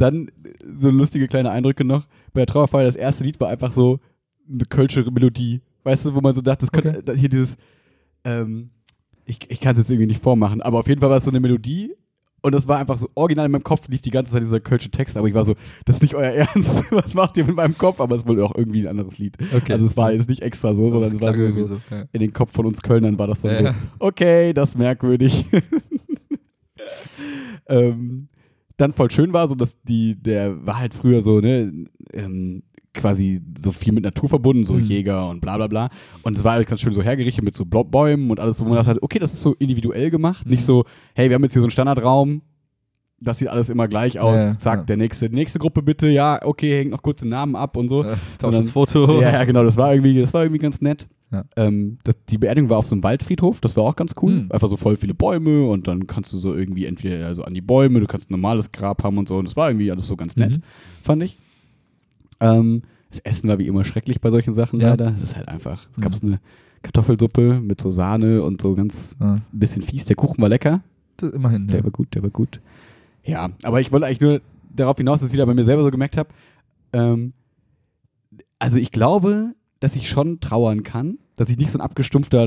dann äh, so lustige kleine Eindrücke noch. Bei der Trauerfeier, das erste Lied war einfach so eine kölsche Melodie. Weißt du, wo man so dachte, das könnte Okay. hier dieses, ähm, ich, ich kann es jetzt irgendwie nicht vormachen, aber auf jeden Fall war es so eine Melodie und das war einfach so original in meinem Kopf lief die ganze Zeit dieser kölsche Text, aber ich war so, das ist nicht euer Ernst, was macht ihr mit meinem Kopf? Aber es wurde auch irgendwie ein anderes Lied. Okay. Also es war jetzt nicht extra so, sondern es war nur so, so. Ja. in den Kopf von uns Kölnern war das dann Ja, so, okay, das ist merkwürdig. ähm, dann voll schön war, so dass die, der war halt früher so, ne, ähm, quasi so viel mit Natur verbunden, so Mhm. Jäger und bla bla bla. Und es war halt ganz schön so hergerichtet mit so Bäumen und alles, wo man das halt, okay, das ist so individuell gemacht, Mhm. nicht so, hey, wir haben jetzt hier so einen Standardraum, das sieht alles immer gleich aus, Ja, zack, ja. der nächste, die nächste Gruppe bitte, ja, okay, hängt noch kurz den Namen ab und so. Sondern- Tausch das Foto. Ja, ja, genau, das war irgendwie, das war irgendwie ganz nett. Ja. Ähm, das, die Beerdigung war auf so einem Waldfriedhof, das war auch ganz cool. Mhm. Einfach so voll viele Bäume und dann kannst du so irgendwie entweder also an die Bäume, du kannst ein normales Grab haben und so. Und das war irgendwie alles so ganz nett, Mhm. fand ich. Ähm, das Essen war wie immer schrecklich bei solchen Sachen Ja. leider. Das ist halt einfach. Es gab Mhm. so eine Kartoffelsuppe mit so Sahne und so ganz Ja. ein bisschen fies. Der Kuchen war lecker. Das, immerhin. Der war gut, der war gut. Ja, aber ich wollte eigentlich nur darauf hinaus, dass ich wieder bei mir selber so gemerkt habe. Ähm, also ich glaube, dass ich schon trauern kann, dass ich nicht so ein abgestumpfter,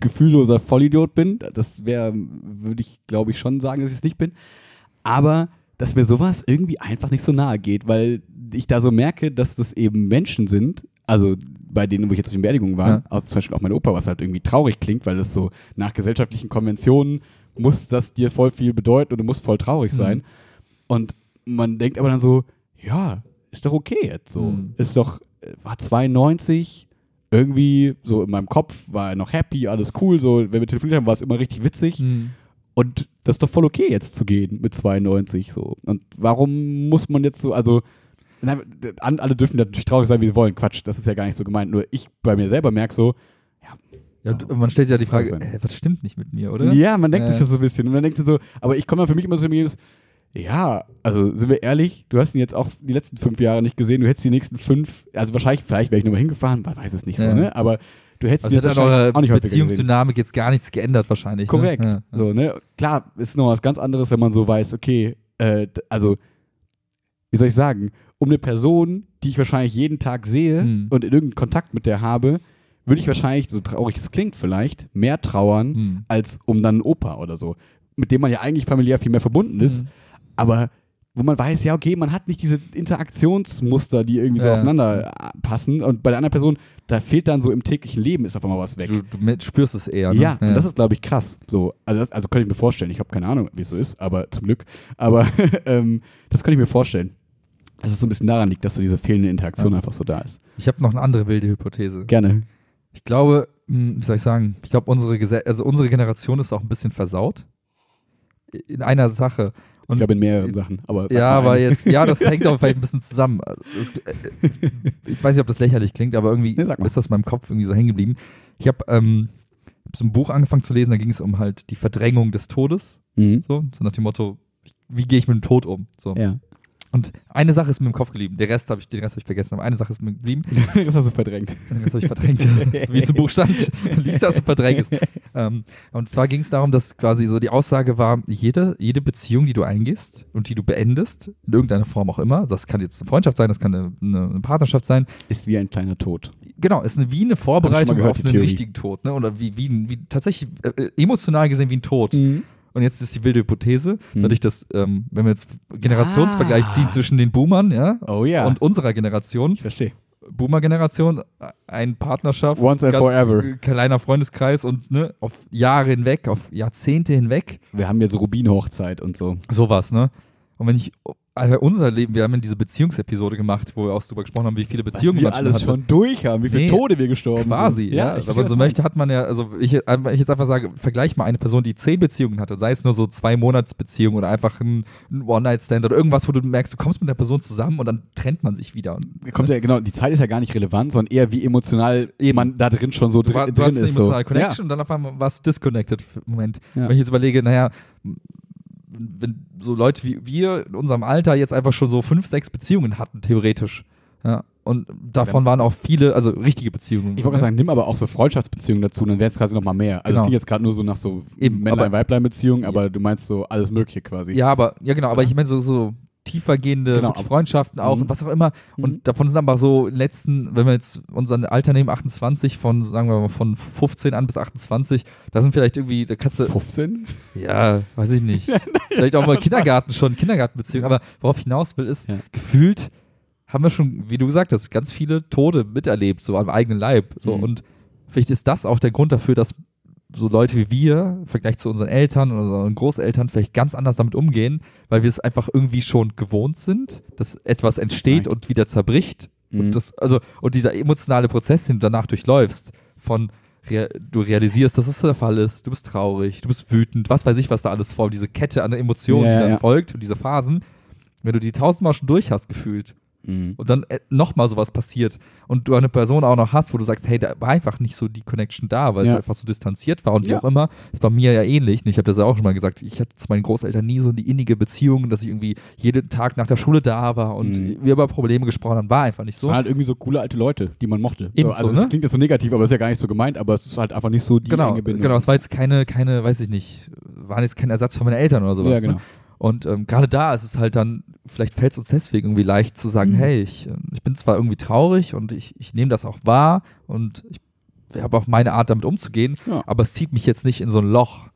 gefühlloser Vollidiot bin. Das wäre, würde ich, glaube ich, schon sagen, dass ich es nicht bin. Aber dass mir sowas irgendwie einfach nicht so nahe geht, weil ich da so merke, dass das eben Menschen sind, also bei denen, wo ich jetzt auf den Beerdigungen war, Ja. also zum Beispiel auch mein Opa, was halt irgendwie traurig klingt, weil das so nach gesellschaftlichen Konventionen muss das dir voll viel bedeuten und du musst voll traurig Mhm. sein. Und man denkt aber dann so, ja, ist doch okay jetzt so. Mhm. Ist doch, war 92, irgendwie so in meinem Kopf war er noch happy, alles cool, so, wenn wir telefoniert haben, war es immer richtig witzig. Mhm. Und das ist doch voll okay, jetzt zu gehen mit 92 so. Und warum muss man jetzt so, also, nein, alle dürfen natürlich traurig sein, wie sie wollen. Quatsch, das ist ja gar nicht so gemeint. Nur ich bei mir selber merke so, Ja, und man stellt sich ja die Frage, äh, was stimmt nicht mit mir, oder? ja, man denkt Äh. sich das so ein bisschen. Und dann denkt man so, aber ich komme dann für mich immer so ja, also sind wir ehrlich, du hast ihn jetzt auch die letzten fünf Jahre nicht gesehen, du hättest die nächsten fünf, also wahrscheinlich, vielleicht wäre ich nochmal hingefahren, man weiß es nicht so, Ja. ne? Aber du hättest Also ihn jetzt auch nicht. Beziehungsdynamik jetzt gar nichts geändert wahrscheinlich. Korrekt. Ne? Ja. So, ne? Klar, ist noch was ganz anderes, wenn man so weiß, okay, äh, also, wie soll ich sagen, um eine Person, die ich wahrscheinlich jeden Tag sehe Hm. und in irgendeinen Kontakt mit der habe, würde ich wahrscheinlich, so traurig es klingt vielleicht, mehr trauern, Hm. als um dann einen Opa oder so, mit dem man ja eigentlich familiär viel mehr verbunden ist, Hm. Aber wo man weiß, ja, okay, man hat nicht diese Interaktionsmuster, die irgendwie so Ja. aufeinander äh, passen und bei der anderen Person, da fehlt dann so im täglichen Leben ist auf einmal was weg. Du, du spürst es eher. Ne? Ja, und das ist, glaube ich, krass. So, also, das, also könnte ich mir vorstellen. Ich habe keine Ahnung, wie es so ist, aber zum Glück. Aber ähm, das könnte ich mir vorstellen. Dass es so ein bisschen daran liegt, dass so diese fehlende Interaktion Ja. einfach so da ist. ich habe noch eine andere wilde Hypothese. Gerne. Ich glaube, mh, wie soll ich sagen, ich glaube, unsere, Gese also unsere Generation ist auch ein bisschen versaut. In einer Sache. Und ich glaube in mehreren jetzt- Sachen. Aber ja, aber jetzt, ja, das hängt auch vielleicht ein bisschen zusammen. Also, es, äh, ich weiß nicht, ob das lächerlich klingt, aber irgendwie Nee, ist das in meinem Kopf irgendwie so hängen geblieben. Ich habe ähm, so ein Buch angefangen zu lesen, da ging es um halt die Verdrängung des Todes. Mhm. So, so nach dem Motto, wie gehe ich mit dem Tod um? So. Ja. Und eine Sache ist mir im Kopf geblieben, der Rest habe ich, den Rest habe ich vergessen, aber eine Sache ist mir geblieben. das hast du verdrängt. Den Rest habe ich verdrängt, so wie es im Buch stand. Lies das und verdräng es. Ähm, und zwar ging es darum, dass quasi so die Aussage war, jede, jede Beziehung, die du eingehst und die du beendest, in irgendeiner Form auch immer, das kann jetzt eine Freundschaft sein, das kann eine, eine, Partnerschaft sein, Ist wie ein kleiner Tod. genau, ist eine, wie eine Vorbereitung gehört, auf einen Theorie. richtigen Tod, ne? oder wie, wie, wie tatsächlich äh, äh, emotional gesehen wie ein Tod. Und jetzt ist die wilde Hypothese, Mhm. dadurch, dass, ähm, wenn wir jetzt Generationsvergleich Ah. ziehen zwischen den Boomern, ja, Oh ja. und unserer Generation, ich verstehe. Boomer-Generation, ein Partnerschaft, Once and forever. äh, kleiner Freundeskreis und ne, auf Jahre hinweg, auf Jahrzehnte hinweg, Wir haben jetzt Rubin-Hochzeit und so. sowas, ne? Und wenn ich Alter, unser Leben, wir haben ja diese Beziehungsepisode gemacht, wo wir auch darüber gesprochen haben, wie viele Beziehungen Was wir man alles hatte. schon durch haben, wie viele Nee, Tode wir gestorben Quasi, sind. ja. ich Wenn man was so du möchte, hat man ja, also ich, ich jetzt einfach sage, vergleich mal eine Person, die zehn Beziehungen hatte, sei es nur so zwei Monatsbeziehung oder einfach ein, ein One-Night-Stand oder irgendwas, wo du merkst, du kommst mit der Person zusammen und dann trennt man sich wieder. Kommt ja, genau, die Zeit ist ja gar nicht relevant, sondern eher wie emotional man da drin schon so du, war, drin, du drin hast eine ist. So. emotionale Connection und dann auf einmal du disconnected Moment. Ja. Wenn ich jetzt überlege, naja, wenn so Leute wie wir in unserem Alter jetzt einfach schon so fünf, sechs Beziehungen hatten, theoretisch. Ja. Und davon waren auch viele, also richtige Beziehungen. Ich wollte gerade sagen, nimm aber auch so Freundschaftsbeziehungen dazu, dann wären es quasi noch mal mehr. Also Genau. es klingt jetzt gerade nur so nach so Eben, aber- Männlein-Weiblein-Beziehungen, aber du meinst so alles Mögliche quasi. Ja, aber, ja genau, aber Ja. ich meine so, so tiefergehende Genau, Freundschaften auch Mhm. und was auch immer. Mhm. Und davon sind aber so letzten, wenn wir jetzt unser Alter nehmen, 28, von, sagen wir mal, von 15 an bis 28, da sind vielleicht irgendwie, da kannst du, 15? ja, weiß ich nicht, vielleicht auch mal Kindergarten schon, Kindergartenbeziehungen, aber worauf ich hinaus will, ist, Ja. gefühlt haben wir schon, wie du gesagt hast, ganz viele Tode miterlebt, so am eigenen Leib. So. Mhm. Und vielleicht ist das auch der Grund dafür, dass so Leute wie wir im Vergleich zu unseren Eltern oder unseren Großeltern vielleicht ganz anders damit umgehen, weil wir es einfach irgendwie schon gewohnt sind, dass etwas entsteht und wieder zerbricht. Mhm. Und, das, also, und dieser emotionale Prozess, den du danach durchläufst, von rea du realisierst, dass es der Fall ist, du bist traurig, du bist wütend, was weiß ich, was da alles vor, diese Kette an Emotionen, Ja, die dann ja. folgt und diese Phasen, wenn du die tausendmal schon durch hast gefühlt, Mhm. und dann nochmal sowas passiert und du eine Person auch noch hast, wo du sagst, hey, da war einfach nicht so die Connection da, weil es Ja. einfach so distanziert war und wie Ja. auch immer. Das war mir ja ähnlich. Ich habe das ja auch schon mal gesagt. Ich hatte zu meinen Großeltern nie so die innige Beziehung, dass ich irgendwie jeden Tag nach der Schule da war und Mhm. wir über Probleme gesprochen haben. War einfach nicht Es so. waren halt irgendwie so coole alte Leute, die man mochte. Eben so, also so, das ne? klingt jetzt so negativ, aber das ist ja gar nicht so gemeint, aber es ist halt einfach nicht so die Genau, genau. Es war jetzt keine, keine, weiß ich nicht, waren jetzt kein Ersatz für meine Eltern oder sowas. Ja, genau. Ne? Und ähm, gerade da ist es halt dann, vielleicht fällt es uns deswegen irgendwie leicht zu sagen, Mhm. hey, ich, äh, ich bin zwar irgendwie traurig und ich, ich nehme das auch wahr und ich habe auch meine Art damit umzugehen, Ja. aber es zieht mich jetzt nicht in so ein Loch,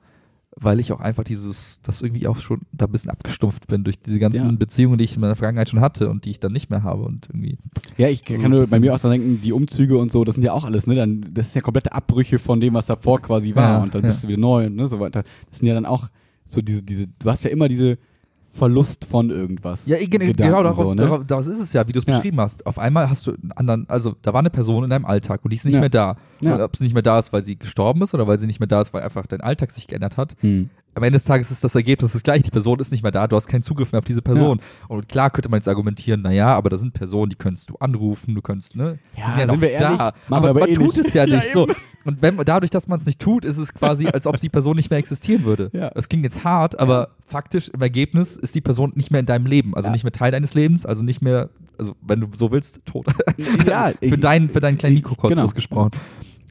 weil ich auch einfach dieses, das irgendwie auch schon da ein bisschen abgestumpft bin durch diese ganzen Ja. Beziehungen, die ich in meiner Vergangenheit schon hatte und die ich dann nicht mehr habe und irgendwie. Ja, ich kann nur bei mir auch dran denken, die Umzüge und so, das sind ja auch alles, ne? Dann, das sind ja komplette Abbrüche von dem, was davor quasi war. Ja, und dann bist du wieder neu und ne, so weiter. Das sind ja dann auch so diese, diese, du hast ja immer diese Verlust von irgendwas. Ja, gen- Gedanken genau, darauf, so, ne? darauf, das ist es ja, wie du es Ja. beschrieben hast. Auf einmal hast du einen anderen, also da war eine Person in deinem Alltag und die ist nicht Ja. mehr da. Ja. Ob sie nicht mehr da ist, weil sie gestorben ist oder weil sie nicht mehr da ist, weil einfach dein Alltag sich geändert hat. Hm. Am Ende des Tages ist das Ergebnis das gleiche. Die Person ist nicht mehr da, du hast keinen Zugriff mehr auf diese Person. Und klar könnte man jetzt argumentieren, naja, aber da sind Personen, die könntest du anrufen, du könntest, ne? Ja, sind sind noch wir ehrlich? da. Aber, aber man eh tut nicht. es ja Ja, nicht so. Und wenn, dadurch, dass man es nicht tut, ist es quasi, als ob die Person nicht mehr existieren würde. Ja. Das klingt jetzt hart, aber faktisch im Ergebnis ist die Person nicht mehr in deinem Leben. Also Ja. nicht mehr Teil deines Lebens, also nicht mehr, also wenn du so willst, tot. Ja, ich- für, deinen, für deinen kleinen ich- Mikrokosmos genau. gesprochen.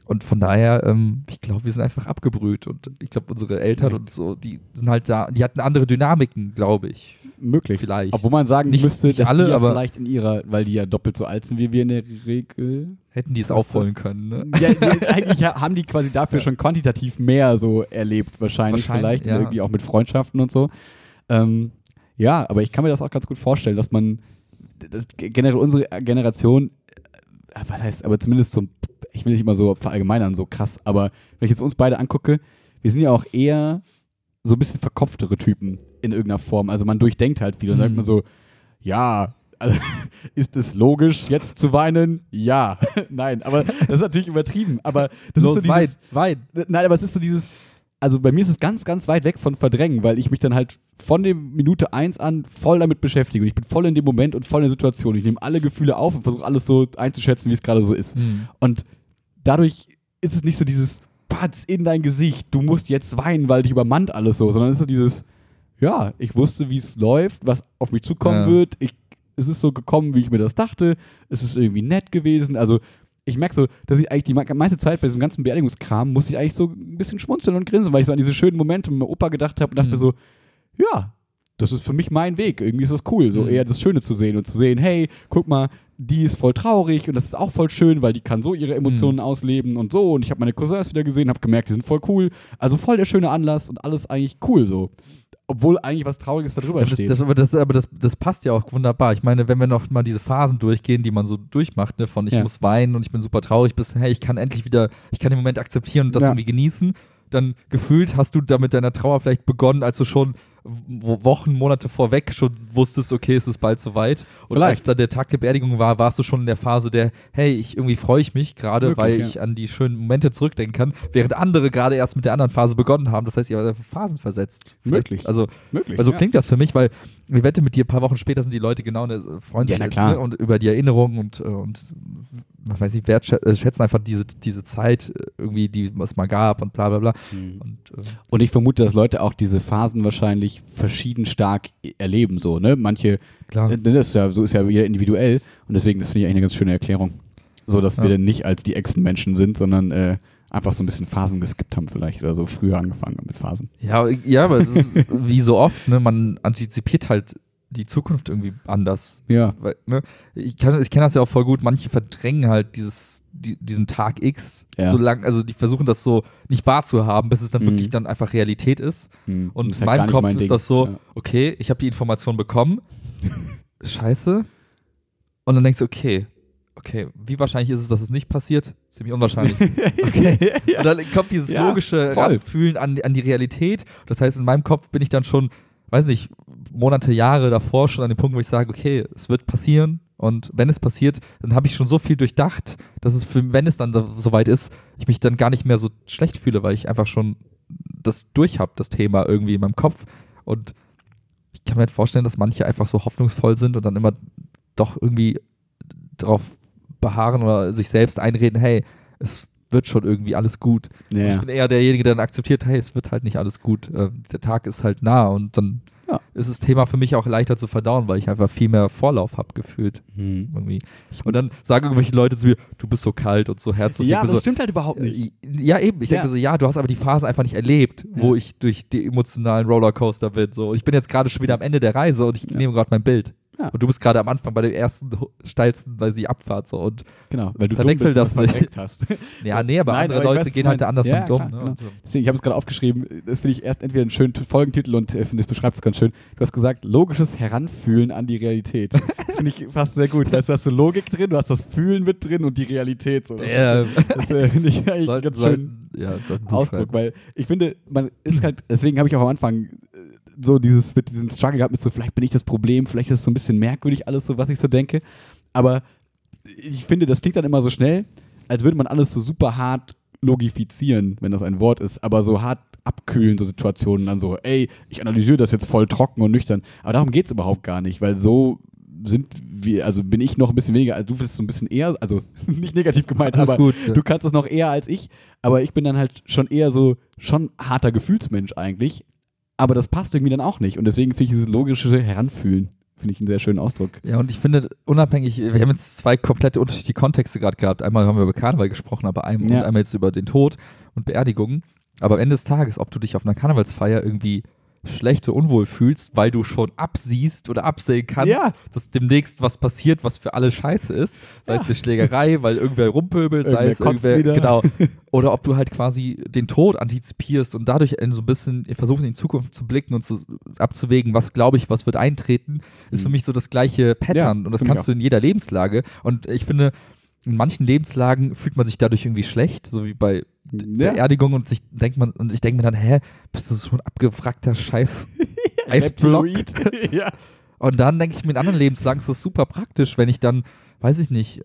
Und von daher, ähm, ich glaube, wir sind einfach abgebrüht. Und ich glaube, unsere Eltern Echt? und so, die sind halt da, die hatten andere Dynamiken, glaube ich. Möglich. Vielleicht. Obwohl man sagen Nicht- müsste, nicht dass alle, die ja aber- vielleicht in ihrer, weil die ja doppelt so alt sind wie wir in der Regel. Hätten die es aufholen das? können, ne? Ja, die, eigentlich ha- haben die quasi dafür schon quantitativ mehr so erlebt, wahrscheinlich, Wahrscheinlich, vielleicht, ja. irgendwie auch mit Freundschaften und so. Ähm, ja, aber ich kann mir das auch ganz gut vorstellen, dass man generell unsere Generation, was heißt, aber zumindest so, ich will nicht immer so verallgemeinern, so krass, aber wenn ich jetzt uns beide angucke, wir sind ja auch eher so ein bisschen verkopftere Typen in irgendeiner Form. Also man durchdenkt halt viel und Mhm. sagt man so, ja, also, ist es logisch, jetzt zu weinen? Ja. Nein, aber das ist natürlich übertrieben. Aber das Los, ist so dieses, Wein, Wein. Nein, aber es ist so dieses, also bei mir ist es ganz, ganz weit weg von Verdrängen, weil ich mich dann halt von der Minute 1 an voll damit beschäftige. Und ich bin voll in dem Moment und voll in der Situation. Ich nehme alle Gefühle auf und versuche alles so einzuschätzen, wie es gerade so ist. Hm. Und dadurch ist es nicht so dieses Patz in dein Gesicht, du musst jetzt weinen, weil dich übermannt alles so, sondern es ist so dieses, ja, ich wusste, wie es läuft, was auf mich zukommen Ja. wird. Ich, es ist so gekommen, wie ich mir das dachte. Es ist irgendwie nett gewesen. Also ich merke so, dass ich eigentlich die me- meiste Zeit bei diesem ganzen Beerdigungskram musste ich eigentlich so ein bisschen schmunzeln und grinsen, weil ich so an diese schönen Momente mit meinem Opa gedacht habe und dachte Mhm. mir so, ja, das ist für mich mein Weg. Irgendwie ist das cool, so Mhm. eher das Schöne zu sehen und zu sehen, hey, guck mal, die ist voll traurig und das ist auch voll schön, weil die kann so ihre Emotionen Mhm. ausleben und so. Und ich habe meine Cousins wieder gesehen, habe gemerkt, die sind voll cool. Also voll der schöne Anlass und alles eigentlich cool so. Obwohl eigentlich was Trauriges da drüber Aber das, steht. das, aber das, aber das, das passt ja auch wunderbar. Ich meine, wenn wir noch mal diese Phasen durchgehen, die man so durchmacht, ne, von ich Ja. muss weinen und ich bin super traurig, bis hey, ich kann endlich wieder, ich kann den Moment akzeptieren und das Ja. irgendwie genießen, dann gefühlt hast du da mit deiner Trauer vielleicht begonnen, als du schon Wochen, Monate vorweg schon wusstest, okay, es ist bald soweit. Und Vielleicht. als dann der Tag der Beerdigung war, warst du schon in der Phase der, hey, ich irgendwie freue ich mich gerade, weil ja. ich an die schönen Momente zurückdenken kann, während andere gerade erst mit der anderen Phase begonnen haben. Das heißt, ihr seid Phasen versetzt. Vielleicht- Möglich. Also, Möglich. also ja. klingt das für mich, weil ich wette, mit dir ein paar Wochen später sind die Leute genau in der freuen sich. Ne, und über die Erinnerungen und, äh, und man weiß nicht, wertschätzen einfach diese, diese Zeit äh, irgendwie, die es mal gab und bla bla bla. Mhm. Und äh, Und ich vermute, dass Leute auch diese Phasen wahrscheinlich verschieden stark erleben, so, ne? Manche, klar. äh, das ist ja, so ist ja jeder individuell und deswegen, das finde ich eigentlich eine ganz schöne Erklärung. So, dass wir Ja. dann nicht als die Echsenmenschen sind, sondern äh, einfach so ein bisschen Phasen geskippt haben vielleicht oder so früher angefangen haben mit Phasen. Ja, ja, aber es ist, wie so oft, ne, man antizipiert halt die Zukunft irgendwie anders. Ja. Weil, ne, ich kann- ich kenne das ja auch voll gut, manche verdrängen halt dieses, die, diesen Tag X Ja. so lang, also die versuchen das so nicht wahrzuhaben, bis es dann Mhm. wirklich dann einfach Realität ist. Mhm. Und Das in halt meinem nicht Kopf mein ist Ding. das so, Ja. okay, ich habe die Information bekommen, scheiße. Und dann denkst du, okay, okay, wie wahrscheinlich ist es, dass es nicht passiert? Ziemlich unwahrscheinlich. Okay. Und dann kommt dieses Ja, logische. Ranfühlen an, an die Realität. Das heißt, in meinem Kopf bin ich dann schon, weiß nicht, Monate, Jahre davor schon an dem Punkt, wo ich sage, okay, es wird passieren. Und wenn es passiert, dann habe ich schon so viel durchdacht, dass es, für, wenn es dann da soweit ist, ich mich dann gar nicht mehr so schlecht fühle, weil ich einfach schon das durch habe, das Thema irgendwie in meinem Kopf. Und ich kann mir halt vorstellen, dass manche einfach so hoffnungsvoll sind und dann immer doch irgendwie darauf beharren oder sich selbst einreden, hey, es wird schon irgendwie alles gut. Ja. Ich bin eher derjenige, der dann akzeptiert, hey, es wird halt nicht alles gut. Ähm, der Tag ist halt nah und dann Ja. ist das Thema für mich auch leichter zu verdauen, weil ich einfach viel mehr Vorlauf habe gefühlt. Mhm. Irgendwie. Und dann sagen irgendwelche Leute zu mir, du bist so kalt und so herzlich. Ja, das so, stimmt halt überhaupt nicht. äh, Ja, eben. Ich Ja. denke so, ja, du hast aber die Phase einfach nicht erlebt, wo Ja. ich durch die emotionalen Rollercoaster bin. So. Und ich bin jetzt gerade schon wieder am Ende der Reise und ich nehme gerade mein Bild. Ja. Und du bist gerade am Anfang bei den ersten steilsten, weil sie Abfahrt so. Und Genau, weil du Verwechsel dumm das und nicht. hast. ja, nee, aber Nein, andere aber ich Leute weiß, gehen halt anders Ja, damit um. klar, Ne? genau. Und so. Deswegen, ich habe es gerade aufgeschrieben, das finde ich erst entweder einen schönen Folgentitel und äh, finde, das beschreibt es ganz schön. Du hast gesagt, logisches Heranfühlen an die Realität. Das finde ich fast sehr gut. Weißt, du hast so Logik drin, du hast das Fühlen mit drin und die Realität. So. Das, Ja, das äh, finde ich eigentlich sollten, ganz schön sollten, ja, Ausdruck, schreiben. weil ich finde, man ist halt, deswegen habe ich auch am Anfang so dieses, mit diesem Struggle gehabt, mit so, vielleicht bin ich das Problem, vielleicht ist es so ein bisschen merkwürdig alles so, was ich so denke. Aber ich finde, das klingt dann immer so schnell, als würde man alles so super hart logifizieren, wenn das ein Wort ist, aber so hart abkühlen, so Situationen dann so, ey, ich analysiere das jetzt voll trocken und nüchtern. Aber darum geht es überhaupt gar nicht, weil so sind wir, also bin ich noch ein bisschen weniger, also du bist so ein bisschen eher, also nicht negativ gemeint, Alles aber gut. ja. du kannst es noch eher als ich, aber ich bin dann halt schon eher so, schon harter Gefühlsmensch eigentlich, aber das passt irgendwie dann auch nicht und deswegen finde ich dieses logische Heranfühlen, finde ich einen sehr schönen Ausdruck. Ja, und ich finde, unabhängig, wir haben jetzt zwei komplett unterschiedliche Kontexte gerade gehabt. Einmal haben wir über Karneval gesprochen, aber einmal, Ja. und einmal jetzt über den Tod und Beerdigungen. Aber am Ende des Tages, ob du dich auf einer Karnevalsfeier irgendwie schlecht oder unwohl fühlst, weil du schon absiehst oder absehen kannst, Ja. dass demnächst was passiert, was für alle scheiße ist. Sei es eine Schlägerei, weil irgendwer rumpöbelt, sei es irgendwer, wieder. genau. Oder ob du halt quasi den Tod antizipierst und dadurch so ein bisschen versuchst, in die Zukunft zu blicken und zu, abzuwägen, was glaube ich, was wird eintreten, ist für Mhm. mich so das gleiche Pattern. Ja, und das kannst du in jeder Lebenslage. Und ich finde, in manchen Lebenslagen fühlt man sich dadurch irgendwie schlecht, so wie bei Ja. Beerdigung und sich denkt man, und ich denke mir dann, hä, bist du so ein abgewrackter Scheiß Eisblock? Ja. Und dann denke ich mir, in anderen Lebenslagen ist das super praktisch, wenn ich dann, weiß ich nicht,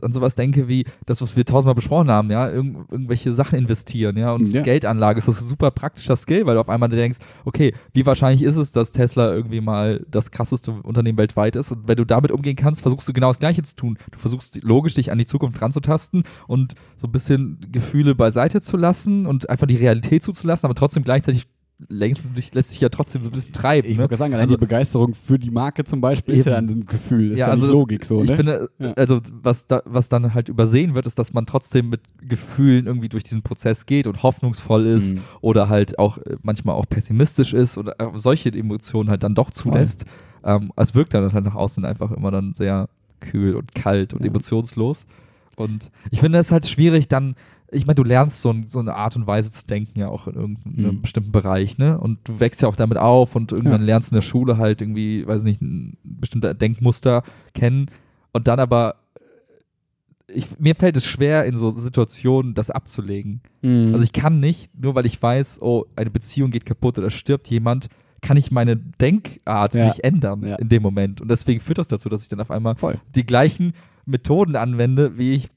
an sowas denke wie das, was wir tausendmal besprochen haben, ja, irgend, irgendwelche Sachen investieren, ja, und Ja. Geldanlage ist das ein super praktischer Skill, weil du auf einmal denkst, okay, wie wahrscheinlich ist es, dass Tesla irgendwie mal das krasseste Unternehmen weltweit ist und wenn du damit umgehen kannst, versuchst du genau das Gleiche zu tun. Du versuchst logisch dich an die Zukunft ranzutasten und so ein bisschen Gefühle beiseite zu lassen und einfach die Realität zuzulassen, aber trotzdem gleichzeitig längst, lässt sich ja trotzdem so ein bisschen treiben. Ich ne? gerade sagen, allein Also- die Begeisterung für die Marke zum Beispiel ist ja Eben. dann ein Gefühl, ist ja, Ja, also nicht das- Logik so, ich ne? finde, Ja. also was, da, was dann halt übersehen wird, ist, dass man trotzdem mit Gefühlen irgendwie durch diesen Prozess geht und hoffnungsvoll ist Mhm. oder halt auch äh, manchmal auch pessimistisch ist oder äh, solche Emotionen halt dann doch zulässt. Ähm, es wirkt dann halt nach außen einfach immer dann sehr kühl und kalt und Ja. emotionslos. Und ich finde es halt schwierig dann, ich meine, du lernst so, ein, so eine Art und Weise zu denken ja auch in irgendeinem Mhm. bestimmten Bereich, ne? Und du wächst ja auch damit auf und irgendwann Ja. lernst du in der Schule halt irgendwie, weiß nicht, ein bestimmter Denkmuster kennen und dann aber ich, mir fällt es schwer, in so Situationen das abzulegen. Mhm. Also ich kann nicht, nur weil ich weiß, oh, eine Beziehung geht kaputt oder stirbt jemand, kann ich meine Denkart Ja. nicht ändern Ja. in dem Moment. Und deswegen führt das dazu, dass ich dann auf einmal Voll. die gleichen Methoden anwende, wie ich,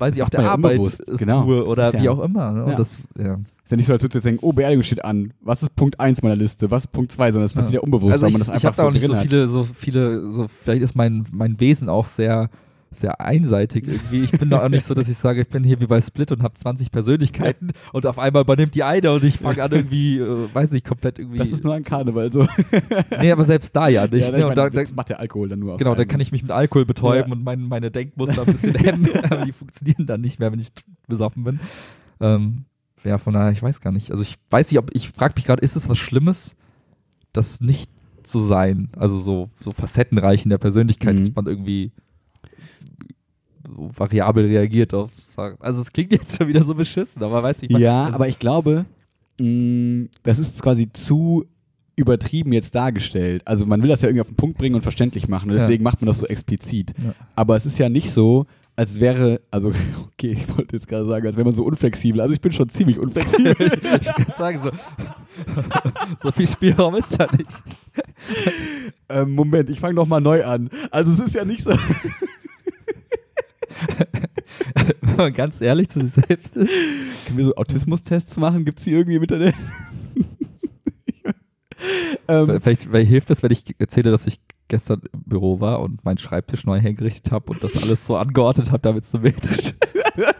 weiß ich, auf der Arbeit unbewusst. es Genau. tue oder ist ja- wie auch immer. Ne? Und Ja. das, ja. Ist ja nicht so, als würdest du jetzt denken, oh, Beerdigung steht an. Was ist Punkt 1 meiner Liste? Was ist Punkt 2? Sondern das passiert ja, unbewusst, Also weil ich, man das ich einfach habe da auch nicht so viele, so viele, so vielleicht ist mein, mein Wesen auch sehr, sehr einseitig irgendwie. Ich bin da auch nicht so, dass ich sage, ich bin hier wie bei Split und habe 20 Persönlichkeiten und auf einmal übernimmt die eine und ich fange an irgendwie, äh, weiß nicht, komplett irgendwie. Das ist nur ein Karneval so. Nee, aber selbst da ja nicht. Ja, ne? meine, da, das macht der Alkohol dann nur aus. genau, da kann ich mich mit Alkohol betäuben Ja. und mein, meine Denkmuster ein bisschen hemmen. aber die funktionieren dann nicht mehr, wenn ich besoffen bin. Ähm, ja, von daher, ich weiß gar nicht. Also ich weiß nicht, ob ich frage mich gerade, ist es was Schlimmes, das nicht zu sein? Also so, so facettenreich in der Persönlichkeit, Mhm. dass man irgendwie so variabel reagiert auf Sachen. Also es klingt jetzt schon wieder so beschissen, aber weiß ich Ja, aber ich glaube, mh, das ist quasi zu übertrieben jetzt dargestellt. Also man will das ja irgendwie auf den Punkt bringen und verständlich machen und Ja. deswegen macht man das so explizit. Ja. Aber es ist ja nicht so, als wäre, also okay, ich wollte jetzt gerade sagen, als wäre man so unflexibel. Also ich bin schon ziemlich unflexibel. ich kann sagen, so, so viel Spielraum ist da nicht. ähm, Moment, ich fange noch mal neu an. Also es ist ja nicht so. Wenn man ganz ehrlich zu sich selbst ist. Können wir so Autismus-Tests machen? Gibt es die irgendwie im Internet? ähm, Vielleicht, vielleicht hilft es, wenn ich erzähle, dass ich gestern im Büro war und meinen Schreibtisch neu hergerichtet habe und das alles so angeordnet habe, damit es symmetrisch ist.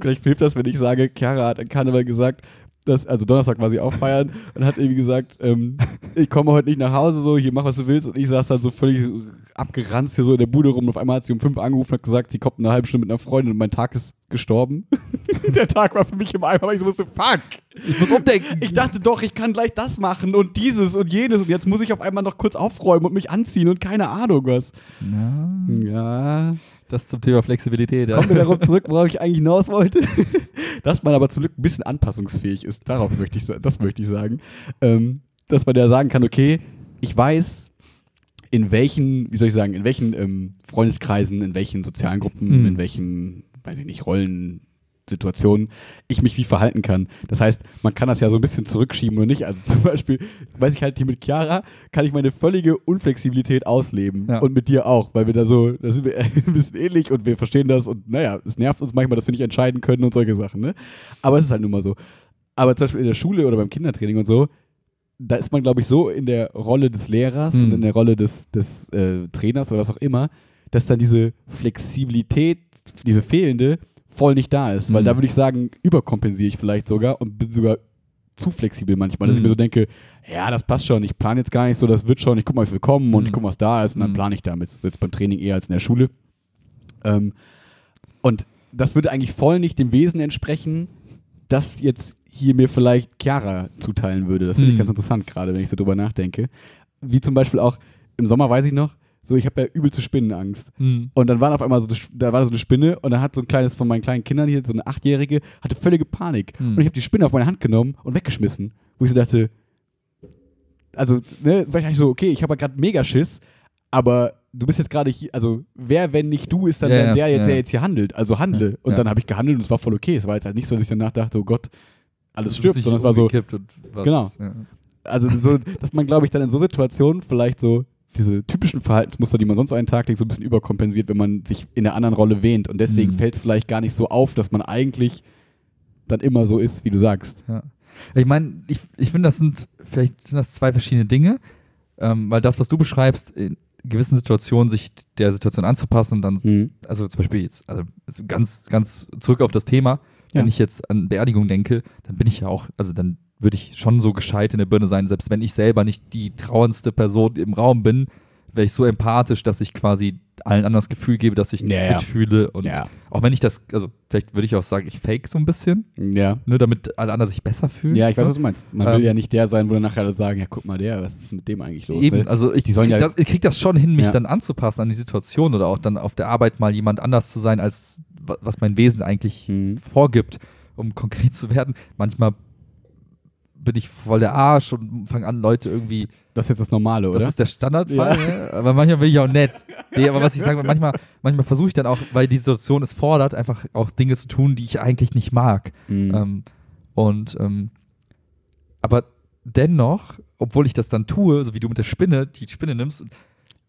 Vielleicht hilft das, wenn ich sage, Chiara hat an Karneval gesagt, dass, also Donnerstag war sie auch feiern und hat irgendwie gesagt, ähm, ich komme heute nicht nach Hause, so, hier mach was du willst. Und ich saß dann so völlig abgeranzt hier so in der Bude rum. Und auf einmal hat sie um fünf angerufen und hat gesagt, sie kommt in einer halben Stunde mit einer Freundin und mein Tag ist gestorben. der Tag war für mich im Eimer, weil ich so wusste, fuck. Ich muss umdenken. Ich dachte doch, ich kann gleich das machen und dieses und jenes und jetzt muss ich auf einmal noch kurz aufräumen und mich anziehen und keine Ahnung was. Ja, Ja, das zum Thema Flexibilität. Ja. Kommen wir darauf zurück, worauf ich eigentlich hinaus wollte. Dass man aber zum Glück ein bisschen anpassungsfähig ist. Darauf möchte ich, das möchte ich sagen. Ähm, dass man ja sagen kann, okay, ich weiß, in welchen, wie soll ich sagen, in welchen ähm, Freundeskreisen, in welchen sozialen Gruppen, Mhm. in welchen, weiß ich nicht, Rollensituationen ich mich wie verhalten kann. Das heißt, man kann das ja so ein bisschen zurückschieben oder nicht. Also zum Beispiel, weiß ich halt hier mit Chiara, kann ich meine völlige Unflexibilität ausleben. Ja. Und mit dir auch, weil wir da so, da sind wir ein bisschen ähnlich und wir verstehen das und naja, es nervt uns manchmal, dass wir nicht entscheiden können und solche Sachen, ne? Aber es ist halt nun mal so. Aber zum Beispiel in der Schule oder beim Kindertraining und so, da ist man, glaube ich, so in der Rolle des Lehrers Mhm. und in der Rolle des, des äh, Trainers oder was auch immer, dass dann diese Flexibilität, diese fehlende, voll nicht da ist. Weil Mhm. da würde ich sagen, überkompensiere ich vielleicht sogar und bin sogar zu flexibel manchmal, dass ich Mhm. mir so denke, ja, das passt schon, ich plane jetzt gar nicht so, das wird schon, ich gucke mal, wie wir kommen und Mhm. ich gucke, was da ist und dann Mhm. plane ich damit. Jetzt beim Training eher als in der Schule. Ähm, und das würde eigentlich voll nicht dem Wesen entsprechen, das jetzt hier mir vielleicht Chiara zuteilen würde. Das finde ich Mhm. ganz interessant gerade, wenn ich so drüber nachdenke. Wie zum Beispiel auch im Sommer, weiß ich noch, so ich habe ja übelste Spinnenangst. Hm. Und dann war auf einmal so, eine- da war so eine Spinne und dann hat so ein kleines von meinen kleinen Kindern hier, so eine Achtjährige, hatte völlige Panik. Hm. Und ich habe die Spinne auf meine Hand genommen und weggeschmissen. Wo ich so dachte, also, ne, weil ich so, okay, ich habe gerade mega Schiss, aber du bist jetzt gerade hier, also wer, wenn nicht du, ist dann Ja, der, ja, der jetzt, ja. der jetzt hier handelt. Also handle. Ja, und ja. dann habe ich gehandelt und es war voll okay. Es war jetzt halt nicht so, dass ich danach dachte, oh Gott, alles bist stirbt, sondern es war so, Genau. Ja. also so, dass man, glaube ich, dann in so Situationen vielleicht so diese typischen Verhaltensmuster, die man sonst den Tag legt, so ein bisschen überkompensiert, wenn man sich in der anderen Rolle wähnt. Und deswegen Mhm. fällt es vielleicht gar nicht so auf, dass man eigentlich dann immer so ist, wie du sagst. Ja. Ich meine, ich, ich finde, das sind vielleicht sind das zwei verschiedene Dinge, ähm, weil das, was du beschreibst, in gewissen Situationen sich der Situation anzupassen und dann, Mhm. also zum Beispiel jetzt, also ganz, ganz zurück auf das Thema, Ja. wenn ich jetzt an Beerdigung denke, dann bin ich ja auch, also dann würde ich schon so gescheit in der Birne sein, selbst wenn ich selber nicht die trauerndste Person im Raum bin, wäre ich so empathisch, dass ich quasi allen anderen das Gefühl gebe, dass ich Ja, mitfühle und Ja. auch wenn ich das, also vielleicht würde ich auch sagen, ich fake so ein bisschen, Ja. nur damit alle anderen sich besser fühlen. Ja, ich weiß, was du meinst. Man Ähm, will ja nicht der sein, wo dann nachher alle sagen, ja, guck mal der, was ist mit dem eigentlich los? Eben, ne? also ich, krieg, ja- das, ich krieg das schon hin, mich dann anzupassen an die Situation oder auch dann auf der Arbeit mal jemand anders zu sein, als wa- was mein Wesen eigentlich Mhm. vorgibt, um konkret zu werden. Manchmal bin ich voll der Arsch und fange an, Leute irgendwie, Das ist jetzt das Normale, oder? das ist der Standardfall, ne? aber manchmal bin ich auch nett. Nee, aber was ich sage, manchmal, manchmal versuche ich dann auch, weil die Situation es fordert, einfach auch Dinge zu tun, die ich eigentlich nicht mag. Mhm. Ähm, und ähm, aber dennoch, obwohl ich das dann tue, so wie du mit der Spinne, die Spinne nimmst,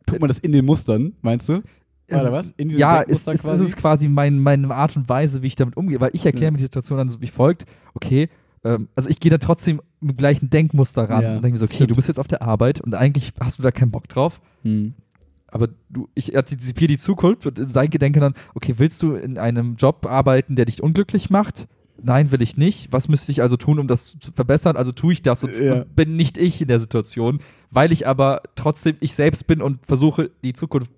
Tut man das in den Mustern, meinst du? Oder was? In ja, ist, Denkmuster ist, ist es quasi mein, meine Art und Weise, wie ich damit umgehe, weil ich erkläre Ja. mir die Situation dann so wie folgt, okay, ähm, also ich gehe da trotzdem mit dem gleichen Denkmuster ran Ja, und denke mir so, okay, stimmt. du bist jetzt auf der Arbeit und eigentlich hast du da keinen Bock drauf, Hm. aber du, ich antizipiere die Zukunft und in sein Gedenken dann, okay, willst du in einem Job arbeiten, der dich unglücklich macht? Nein, will ich nicht. Was müsste ich also tun, um das zu verbessern? Also tue ich das und, Ja. und bin nicht ich in der Situation, weil ich aber trotzdem ich selbst bin und versuche, die Zukunft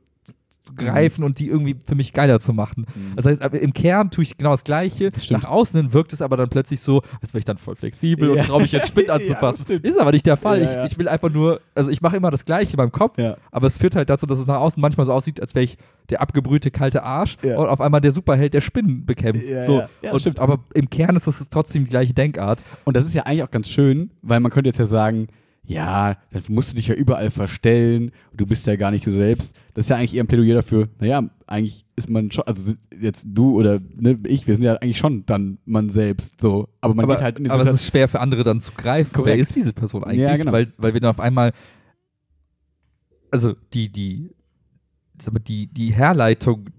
zu- greifen und die irgendwie für mich geiler zu machen. Mhm. Das heißt, im Kern tue ich genau das Gleiche. Das. Nach außen hin wirkt es aber dann plötzlich so, als wäre ich dann voll flexibel Ja. und traue mich jetzt Spind Ja, anzufassen. stimmt. Ist aber nicht der Fall. Ja, ja. Ich, ich will einfach nur, also ich mache immer das Gleiche meinem Kopf, Ja. aber es führt halt dazu, dass es nach außen manchmal so aussieht, als wäre ich der abgebrühte kalte Arsch Ja. und auf einmal der Superheld, der Spinnen bekämpft. Ja, so. ja. Ja, und, stimmt. aber im Kern ist das trotzdem die gleiche Denkart. Und das ist ja eigentlich auch ganz schön, weil man könnte jetzt ja sagen, ja, dann musst du dich ja überall verstellen, du bist ja gar nicht du selbst. Das ist ja eigentlich eher ein Plädoyer dafür, naja, eigentlich ist man schon, also jetzt du oder ne, ich, wir sind ja eigentlich schon dann man selbst so. Aber man aber geht halt in die aber es ist schwer für andere dann zu greifen. Korrekt. Wer ist diese Person eigentlich? Ja, genau. weil, weil wir dann auf einmal, also die, die, die, die Herleitung,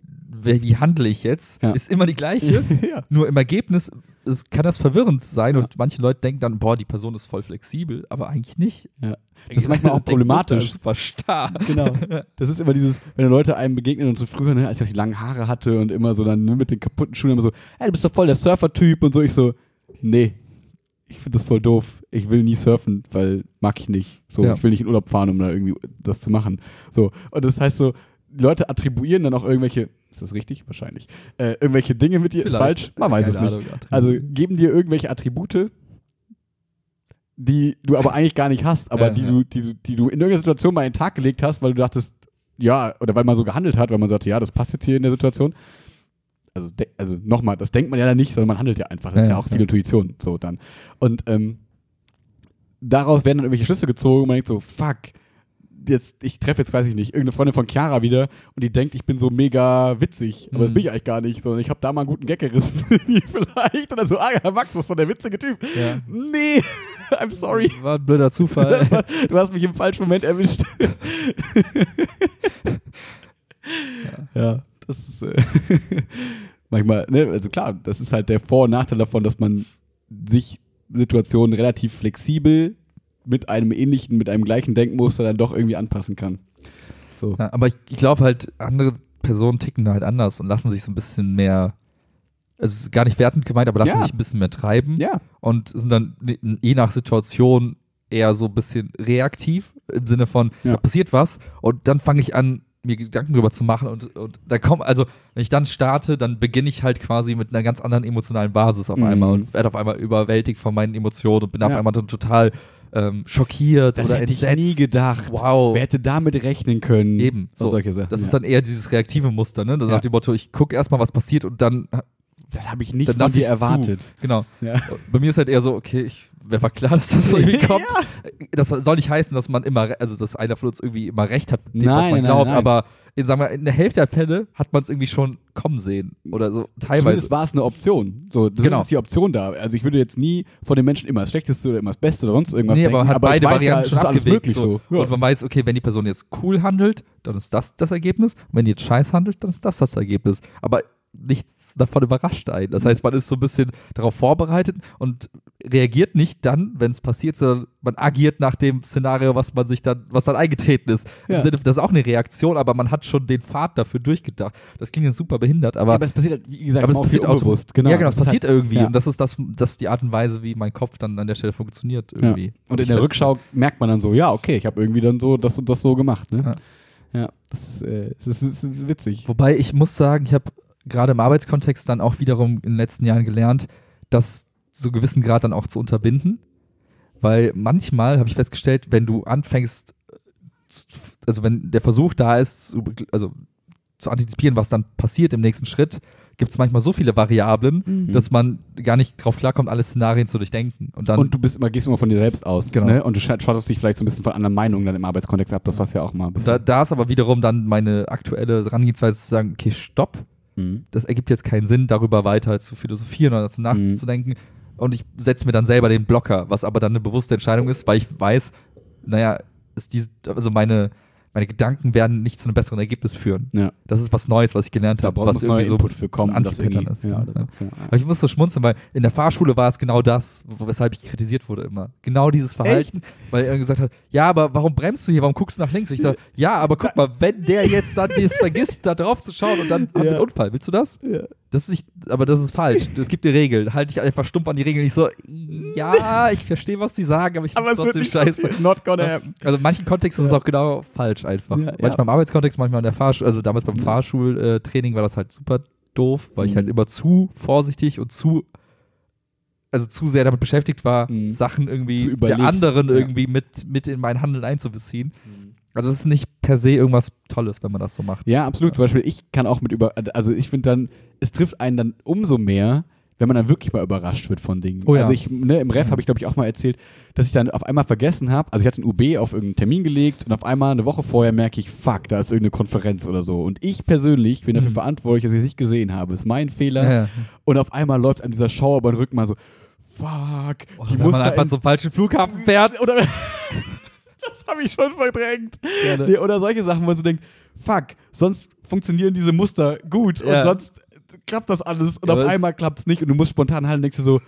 wie handle ich jetzt, Ja. ist immer die gleiche. ja. Nur im Ergebnis es kann das verwirrend sein und manche Leute denken dann, boah, die Person ist voll flexibel, aber eigentlich nicht. Ja. Das ist manchmal auch problematisch. ist Super starr. Genau. Das ist immer dieses, wenn Leute einem begegnen und so früher, ne, als ich auch die langen Haare hatte und immer so dann ne, mit den kaputten Schuhen immer so, hey, du bist doch voll der Surfer-Typ und so. Ich so, nee, ich finde das voll doof. Ich will nie surfen, weil mag ich nicht. So, Ja. ich will nicht in Urlaub fahren, um da irgendwie das zu machen. So. Und das heißt so, Leute attribuieren dann auch irgendwelche, ist das richtig? Wahrscheinlich. Äh, irgendwelche Dinge mit dir. Falsch? Man weiß Keine es nicht. Ahnung. Also geben dir irgendwelche Attribute, die du aber eigentlich gar nicht hast, aber Ja, die, ja. Du, die, du, die du in irgendeiner Situation mal in den Tag gelegt hast, weil du dachtest, ja, oder weil man so gehandelt hat, weil man sagte, ja, das passt jetzt hier in der Situation. Also, also nochmal, das denkt man ja dann nicht, sondern man handelt ja einfach. Das Ja, ist ja auch viel. Intuition, so dann. Und ähm, daraus werden dann irgendwelche Schlüsse gezogen und man denkt so, fuck, jetzt, ich treffe jetzt, weiß ich nicht, irgendeine Freundin von Chiara wieder und die denkt, ich bin so mega witzig, aber das Mhm. bin ich eigentlich gar nicht, sondern ich habe da mal einen guten Gag gerissen, vielleicht, dann so, ah ja, Max, das ist doch der witzige Typ. Ja. Nee, I'm sorry. War ein blöder Zufall. Das war, du hast mich im falschen Moment erwischt. ja. das ist äh, manchmal, ne, also klar, das ist halt der Vor- und Nachteil davon, dass man sich Situationen relativ flexibel mit einem ähnlichen, mit einem gleichen Denkmuster dann doch irgendwie anpassen kann. So. Ja, aber ich, ich glaube halt, andere Personen ticken da halt anders und lassen sich so ein bisschen mehr, also es ist gar nicht wertend gemeint, aber lassen Ja. sich ein bisschen mehr treiben Ja. und sind dann je nach Situation eher so ein bisschen reaktiv im Sinne von, Ja. da passiert was und dann fange ich an, mir Gedanken drüber zu machen und, und da kommt, also wenn ich dann starte, dann beginne ich halt quasi mit einer ganz anderen emotionalen Basis auf Mhm. einmal und werde auf einmal überwältigt von meinen Emotionen und bin auf einmal dann total ähm, schockiert Das oder hätte ich entsetzt. nie gedacht. Wow. Wer hätte damit rechnen können? Eben, So, so. solche Sachen. Das ja. ist dann eher dieses reaktive Muster, ne? Das Ja. Nach dem Motto, ich gucke erstmal, was passiert und dann, das habe ich nicht dann von dir erwartet. genau. Ja. Bei mir ist halt eher so, okay, ich, mir war klar, dass das so irgendwie kommt. Das soll nicht heißen, dass man immer, also dass einer von uns irgendwie immer recht hat mit dem, was Nein, man nein, glaubt, nein. aber in, sagen wir, in der Hälfte der Fälle hat man es irgendwie schon kommen sehen. Oder so teilweise. Zumindest war es eine Option. So, das Genau. ist die Option da. Also ich würde jetzt nie von den Menschen immer das Schlechteste oder immer das Beste oder sonst irgendwas Nee, denken. aber man hat beide ich weiß Varianten ja, schon alles möglich so. Ja. Und man weiß, okay, wenn die Person jetzt cool handelt, dann ist das das Ergebnis. Und wenn die jetzt scheiß handelt, dann ist das das Ergebnis. Aber nichts davon überrascht einen. Das heißt, man ist so ein bisschen darauf vorbereitet und reagiert nicht dann, wenn es passiert, sondern man agiert nach dem Szenario, was man sich dann, was dann eingetreten ist. Im Ja. Sinne, das ist auch eine Reaktion, aber man hat schon den Pfad dafür durchgedacht. Das klingt jetzt super behindert, aber aber es passiert, halt, wie gesagt, aber es auch passiert unbewusst. Genau. Ja, genau, es passiert halt, irgendwie. ja. Und das ist das, das ist die Art und Weise, wie mein Kopf dann an der Stelle funktioniert Ja. irgendwie. Und Hab in der. Rückschau merkt man dann so, ja, okay, ich habe irgendwie dann so das und das so gemacht. Ne? Ja. Ja, das ist, äh, das ist, das ist witzig. Wobei ich muss sagen, ich habe gerade im Arbeitskontext dann auch wiederum in den letzten Jahren gelernt, das zu gewissen Grad dann auch zu unterbinden. Weil manchmal habe ich festgestellt, wenn du anfängst, äh, also wenn der Versuch da ist, zu, also zu antizipieren, was dann passiert im nächsten Schritt, gibt es manchmal so viele Variablen, dass man gar nicht drauf klarkommt, alle Szenarien zu durchdenken. Und dann und du bist immer, gehst immer von dir selbst aus. Genau. Ne? Und du schottest dich vielleicht so ein bisschen von anderen Meinungen dann im Arbeitskontext ab. Das was ja auch mal ein Und bisschen. da, da ist aber wiederum dann meine aktuelle Herangehensweise zu sagen, okay, stopp, Mhm. das ergibt jetzt keinen Sinn, darüber weiter zu philosophieren oder zu Mhm. nachzudenken. und ich setze mir dann selber den Blocker, was aber dann eine bewusste Entscheidung ist, weil ich weiß, naja, ist diese, also meine, meine Gedanken werden nicht zu einem besseren Ergebnis führen. Ja. Das ist was Neues, was ich gelernt habe, was irgendwie so Input für kommen, so ein Anti-Pattern ist. ja, Ja, das- ja. genau. Aber ich muss so schmunzeln, weil in der Fahrschule war es genau das, weshalb ich kritisiert wurde immer. Genau dieses Verhalten, weil er gesagt hat, ja, aber warum bremst du hier, warum guckst du nach links? Ich sage, ja, aber guck mal, wenn der jetzt dann das vergisst, da drauf zu schauen und dann haben wir einen Unfall, willst du das? Ja. Das ist nicht, aber das ist falsch. Es gibt die Regeln. Halte dich einfach stumpf an die Regeln. Ich so, ja, ich verstehe, was die sagen, aber ich finde es wird trotzdem nicht scheiße. Not gonna happen. Also in manchen Kontexten ist es auch genau falsch einfach. Ja, manchmal ja. im Arbeitskontext, manchmal in der Fahrschule, also damals beim Fahrschultraining war das halt super doof, weil ich Mhm. halt immer zu vorsichtig und zu also zu sehr damit beschäftigt war, Mhm. Sachen irgendwie der anderen irgendwie mit, mit in mein Handeln einzubeziehen. Also es ist nicht per se irgendwas Tolles, wenn man das so macht. Ja, absolut. Zum Beispiel, ich kann auch mit über, also ich finde dann, es trifft einen dann umso mehr, wenn man dann wirklich mal überrascht wird von Dingen. Oh ja. Also ich, ne, im Ref Mhm. habe ich glaube ich auch mal erzählt, dass ich dann auf einmal vergessen habe, also ich hatte ein UB auf irgendeinen Termin gelegt und auf einmal eine Woche vorher merke ich, fuck, da ist irgendeine Konferenz oder so. Und ich persönlich bin dafür Mhm. verantwortlich, dass ich es nicht gesehen habe. Ist mein Fehler. Ja, ja. Und auf einmal läuft einem dieser Schauer über den Rücken mal so, fuck, Oder die wenn muss man einfach in- zum falschen Flughafen fährt. oder das habe ich schon verdrängt. Nee, oder solche Sachen, wo man so denkt, fuck, sonst funktionieren diese Muster gut Ja. und sonst klappt das alles und Ja, auf einmal klappt es nicht und du musst spontan halten und denkst dir so,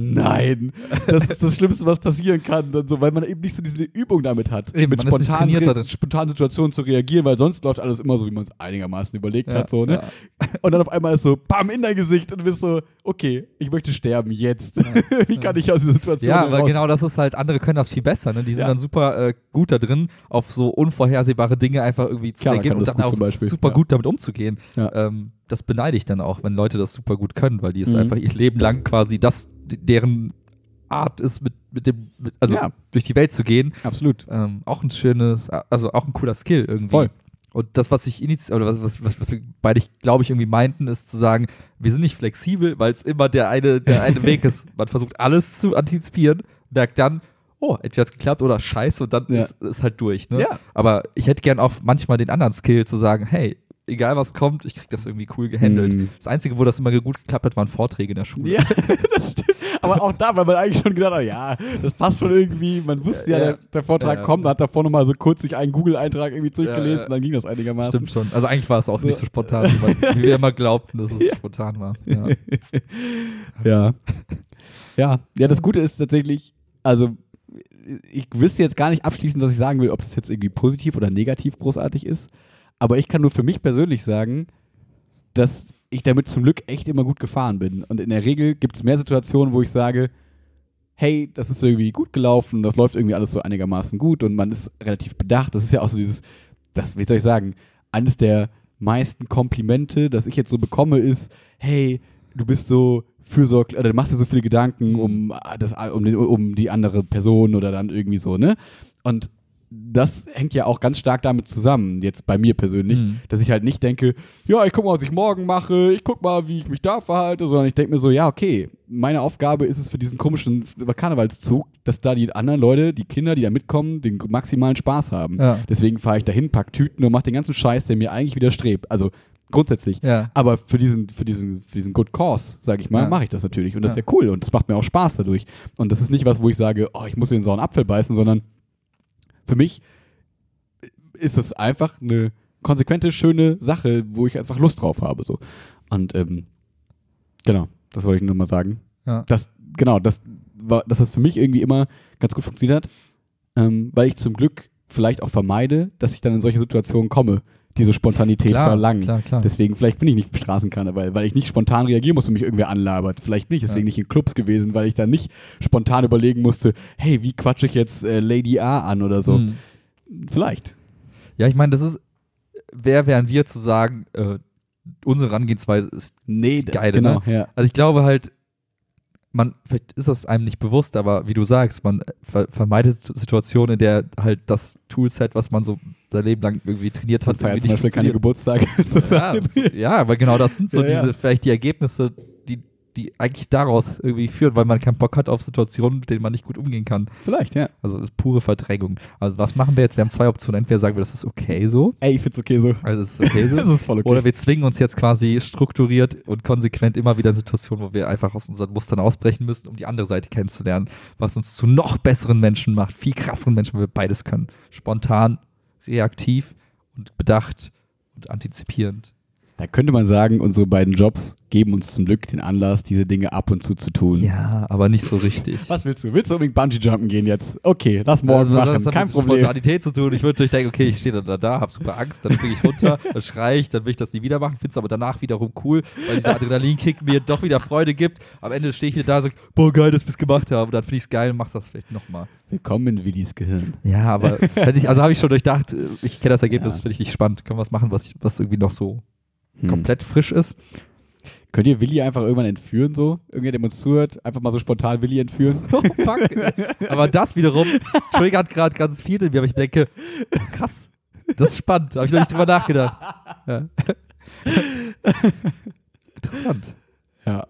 nein, das ist das Schlimmste, was passieren kann, und so, weil man eben nicht so diese Übung damit hat, Eben, mit spontanen, Re- spontanen Situationen zu reagieren, weil sonst läuft alles immer so, wie man es einigermaßen überlegt Ja, hat, so, ne? ja. Und dann auf einmal ist so, bam, in dein Gesicht und du bist so, okay, ich möchte sterben, jetzt. wie kann ich aus dieser Situation Ja, aber genau das ist halt, andere können das viel besser. Ne? Die sind Ja. dann super äh, gut da drin, auf so unvorhersehbare Dinge einfach irgendwie zu Chiara reagieren und dann auch super ja. gut damit umzugehen. Ja. Ähm, das beneide ich dann auch, wenn Leute das super gut können, weil die es Mhm. einfach ihr Leben lang quasi das, deren Art ist, mit, mit dem, mit, also Ja. durch die Welt zu gehen. Absolut. Ähm, auch ein schönes, also auch ein cooler Skill irgendwie. Voll. Und das, was ich initial, oder was, was, was, was wir beide, glaube ich, irgendwie meinten, ist zu sagen, wir sind nicht flexibel, weil es immer der eine, der eine Weg ist. Man versucht alles zu antizipieren, merkt dann, oh, entweder hat es geklappt oder scheiße und dann Ja. ist, ist halt durch. Ne? Ja. Aber ich hätte gern auch manchmal den anderen Skill zu sagen, hey, egal was kommt, ich krieg das irgendwie cool gehandelt. Mhm. Das Einzige, wo das immer gut geklappt hat, waren Vorträge in der Schule. Ja, das stimmt. Aber auch da, weil man eigentlich schon gedacht hat, ja, das passt schon irgendwie. Man wusste ja, Ja, der, der Vortrag ja. kommt, hat davor nochmal so kurz sich einen Google-Eintrag irgendwie durchgelesen, dann ging das einigermaßen. Stimmt schon. Also eigentlich war es auch So. nicht so spontan, wie, man, wie wir immer glaubten, dass es spontan war. Ja. Ja. Ja. Ja, das Gute ist tatsächlich, also ich wüsste jetzt gar nicht abschließend, was ich sagen will, ob das jetzt irgendwie positiv oder negativ großartig ist. Aber ich kann nur für mich persönlich sagen, dass ich damit zum Glück echt immer gut gefahren bin. Und in der Regel gibt es mehr Situationen, wo ich sage, hey, das ist irgendwie gut gelaufen, das läuft irgendwie alles so einigermaßen gut und man ist relativ bedacht. Das ist ja auch so dieses, das, wie soll ich sagen, eines der meisten Komplimente, das ich jetzt so bekomme, ist, hey, du bist so fürsorglich, oder du machst dir so viele Gedanken um, ah, das, um, den, um die andere Person oder dann irgendwie so, ne? Und das hängt ja auch ganz stark damit zusammen, jetzt bei mir persönlich, Mhm. dass ich halt nicht denke, ja, ich guck mal, was ich morgen mache, ich guck mal, wie ich mich da verhalte, sondern ich denke mir so, ja, okay, meine Aufgabe ist es für diesen komischen Karnevalszug, dass da die anderen Leute, die Kinder, die da mitkommen, den maximalen Spaß haben. Ja. Deswegen fahre ich dahin, pack Tüten und mach den ganzen Scheiß, der mir eigentlich widerstrebt. Also grundsätzlich. Ja. Aber für diesen, für diesen, für diesen Good Cause, sage ich mal, Ja. mache ich das natürlich. Und das Ja. ist ja cool und es macht mir auch Spaß dadurch. Und das ist nicht was, wo ich sage, oh, ich muss in den sauren Apfel beißen, sondern für mich ist das einfach eine konsequente, schöne Sache, wo ich einfach Lust drauf habe. So. Und ähm, genau, das wollte ich nur mal sagen. Ja. Das, genau, das war, dass das für mich irgendwie immer ganz gut funktioniert hat, ähm, weil ich zum Glück vielleicht auch vermeide, dass ich dann in solche Situationen komme, diese Spontanität Klar, verlangen. klar, klar. Deswegen, vielleicht bin ich nicht Straßenkarneval, weil ich nicht spontan reagieren muss und mich irgendwer anlabert. Vielleicht bin ich deswegen Ja. nicht in Clubs gewesen, weil ich dann nicht spontan überlegen musste, hey, wie quatsche ich jetzt äh, Lady A an oder so. Mhm. Vielleicht. Ja, ich meine, das ist, wer wären wir zu sagen, äh, unsere Herangehensweise ist Nee, die geile, genau, ne? ja. Also ich glaube halt, man, vielleicht ist das einem nicht bewusst, aber wie du sagst, man ver vermeidet Situationen, in der halt das Toolset, was man so sein Leben lang irgendwie trainiert hat, irgendwie zum Beispiel keine. Geburtstage. ja, ja, aber genau das sind so ja. diese, vielleicht die Ergebnisse, die, eigentlich daraus irgendwie führen, weil man keinen Bock hat auf Situationen, mit denen man nicht gut umgehen kann. Vielleicht, ja. Also pure Verdrängung. Also was machen wir jetzt? Wir haben zwei Optionen. Entweder sagen wir, das ist okay so. Ey, ich find's okay so. Also es ist okay so. Das ist voll okay. Oder wir zwingen uns jetzt quasi strukturiert und konsequent immer wieder in Situationen, wo wir einfach aus unseren Mustern ausbrechen müssen, um die andere Seite kennenzulernen, was uns zu noch besseren Menschen macht, viel krasseren Menschen, weil wir beides können. Spontan, reaktiv und bedacht und antizipierend. Da könnte man sagen, unsere beiden Jobs geben uns zum Glück den Anlass, diese Dinge ab und zu zu tun. Ja, aber nicht so richtig. Was willst du? Willst du unbedingt Bungee-Jumpen gehen jetzt? Okay, lass morgen Also, machen, das hat kein mit Problem. Spontanität zu tun. Ich würde durchdenken, okay, ich stehe dann da, da, hab super Angst, dann springe ich runter, dann schreie ich, dann will ich das nie wieder machen, finde es aber danach wiederum cool, weil dieser Adrenalinkick mir doch wieder Freude gibt. Am Ende stehe ich wieder da und sage, boah, geil, dass wir es gemacht haben. Und dann finde ich es geil und machst das vielleicht nochmal. Willkommen in Willis Gehirn. Ja, aber ich, also habe ich schon durchdacht, ich kenne das Ergebnis, Ja. finde ich nicht spannend. Können wir was machen, was, was irgendwie noch so Hm. komplett frisch ist? Könnt ihr Willi einfach irgendwann entführen, so? Irgendwer, der uns zuhört, einfach mal so spontan Willi entführen? Oh, fuck. aber das wiederum triggert gerade ganz viel in mir, aber ich denke, oh, krass, das ist spannend. Habe ich noch nicht drüber nachgedacht. Ja. Interessant. ja.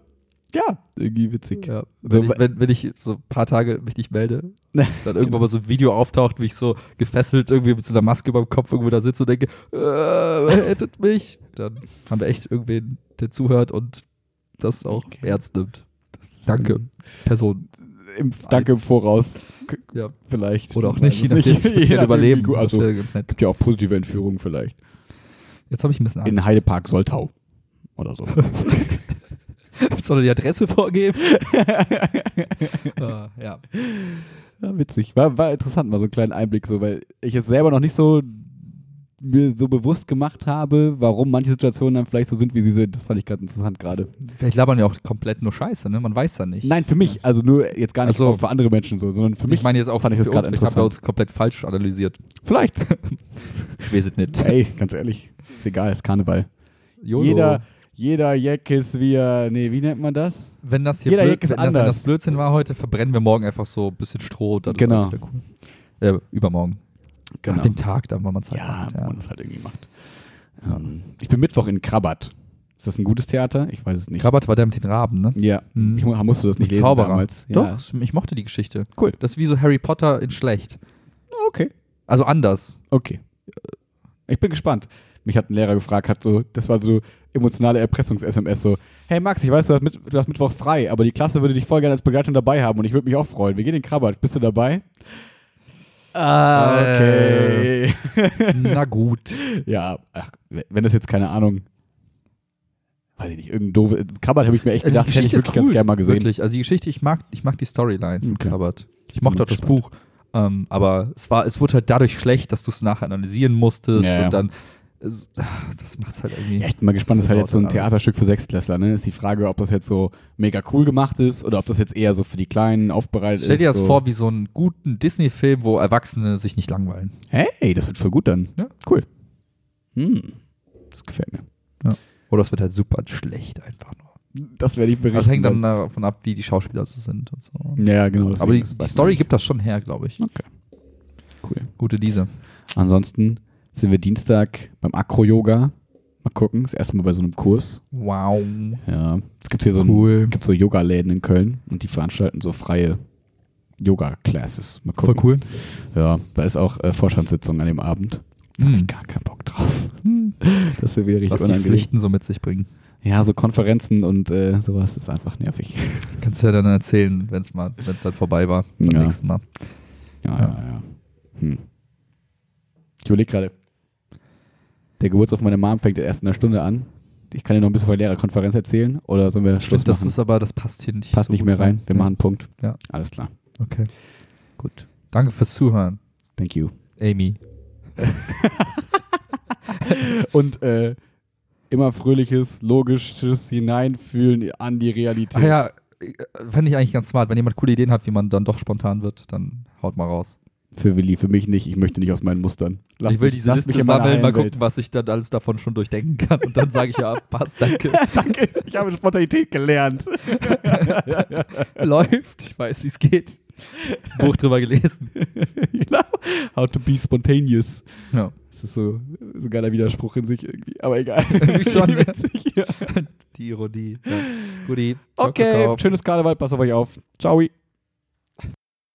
Ja, irgendwie witzig. Ja. So, Wenn, ich, wenn, wenn ich so ein paar Tage mich nicht melde, dann irgendwann mal so ein Video auftaucht, wie ich so gefesselt irgendwie mit so einer Maske über dem Kopf irgendwo da sitze und denke, äh, rettet mich. Dann haben wir echt irgendwen, der zuhört und das auch Okay. ernst nimmt. Danke, Person. Im, danke im. Voraus. Ja. Vielleicht. Oder auch Ich nicht, je nachdem, je nachdem, überleben. gut- Also, wäre ganz nett. gibt ja auch positive Entführungen vielleicht. Jetzt habe ich ein bisschen Angst. In Heidepark Soltau. Oder so. Soll er die Adresse vorgeben? Ah, ja. Ja, witzig. War, war interessant, mal so einen kleinen Einblick, so, weil ich es selber noch nicht so mir so bewusst gemacht habe, warum manche Situationen dann vielleicht so sind, wie sie sind. Das fand ich gerade interessant gerade. Vielleicht labern ja auch komplett nur Scheiße, ne? Man weiß ja nicht. Nein, für mich, also nur jetzt gar nicht so. für andere Menschen so, sondern für mich ich meine jetzt auch fand ich das gerade vielleicht haben wir interessant. uns komplett falsch analysiert. Vielleicht. Ich weiß es nicht. Ey, ganz ehrlich, ist egal, ist Karneval. YOLO. Jeder, jeder Jack ist wie, er- nee, wie nennt man das? wenn das hier jeder Blöd, Jack ist wenn, das- wenn anders. das Blödsinn war heute, verbrennen wir morgen einfach so ein bisschen Stroh dann Genau. ist cool. Äh, übermorgen. Nach dem Tag, dann, wenn man Zeit Ja, macht. wenn man das halt irgendwie macht. Ähm, ich bin Mittwoch in Krabat. Ist das ein gutes Theater? Ich weiß es nicht. Krabat war der mit den Raben, ne? Ja, Mhm. ich mu- musste das nicht lesen Zauberer. damals. Doch, Ja. ich mochte die Geschichte. Cool. Das ist wie so Harry Potter in schlecht. Okay. Also anders. Okay. Ich bin gespannt. Mich hat ein Lehrer gefragt, hat so, das war so emotionale Erpressungs-SMS, so, hey Max, ich weiß, du hast, mit, du hast Mittwoch frei, aber die Klasse würde dich voll gerne als Begleitung dabei haben und ich würde mich auch freuen. Wir gehen in Krabat. Bist du dabei? Ah, okay. Na gut. ja, ach, wenn das jetzt keine Ahnung, weiß ich nicht, irgendein doofe, Krabat habe ich mir echt Also gedacht, hätte ich wirklich ganz gerne mal gesehen. Wirklich. Also die Geschichte, ich mag, ich mag die Storyline von Okay. Krabat. Ich mochte auch das Buch. Ähm, aber es war, es wurde halt dadurch schlecht, dass du es nachher analysieren musstest Ja, ja. und dann. Ah, das macht es halt irgendwie. Ja, ich bin mal gespannt, das ist halt jetzt so ein. Theaterstück für Sechstklässler, ne? Ist die Frage, ob das jetzt so mega cool gemacht ist oder ob das jetzt eher so für die Kleinen aufbereitet Stell ist. dir das so. vor wie so einen guten Disney-Film, wo Erwachsene sich nicht langweilen. Hey, das wird voll gut dann. Ja. Cool. Hm. Das gefällt mir. Oder es wird halt super schlecht einfach nur. Das werde ich berichten. Das hängt dann davon ab, wie die Schauspieler so sind und so. Ja, genau. Aber die, die Story gibt das schon her, glaube ich. Okay. Cool. Gute Lise. Ansonsten sind wir Dienstag beim Acro-Yoga. Mal gucken. Das erste Mal bei so einem Kurs. Wow. Ja. Es gibt hier so, Cool. gibt so Yoga-Läden in Köln und die veranstalten so freie Yoga-Classes. Mal Voll gucken. cool. Ja, da ist auch äh, Vorstandssitzung an dem Abend. Da Hm. ich gar keinen Bock drauf. Hm. Das wäre wieder richtig Was die unangenehm. Pflichten so mit sich bringen. Ja, so Konferenzen und äh, sowas ist einfach nervig. Kannst du ja dann erzählen, wenn es mal, wenn es dann vorbei war. Beim Ja. nächsten Mal. Ja, Ja. ja, ja. Hm. Ich überlege gerade. Der Geburtstag meiner Mom fängt erst in einer Stunde an. Ich kann dir noch ein bisschen von der Lehrerkonferenz erzählen oder sollen wir Ich Schluss finde, das machen? ist aber, das passt hier nicht. Passt so nicht mehr rein. Wir Ja. machen einen Punkt. Ja. Alles klar. Okay. Gut. Danke fürs Zuhören, Thank you. Amy. Und äh, immer fröhliches, logisches Hineinfühlen an die Realität. Ach ja, äh, fände ich eigentlich ganz smart. Wenn jemand coole Ideen hat, wie man dann doch spontan wird, dann haut mal raus. Für Willi, für mich nicht. Ich möchte nicht aus meinen Mustern. Lass ich will diese Liste mich meiner sammeln, mal gucken, was ich dann alles davon schon durchdenken kann. Und dann sage ich ja, passt, danke. Danke, ich habe Spontanität gelernt. Läuft, ich weiß, wie es geht. Buch drüber gelesen. genau. How to be spontaneous. Ja. Das ist so, so ein geiler Widerspruch in sich irgendwie. Aber egal. Schon, ja. Witzig, ja. Die Ironie. Ja. Guti. Okay, schönes Karneval, pass auf euch auf. Ciao.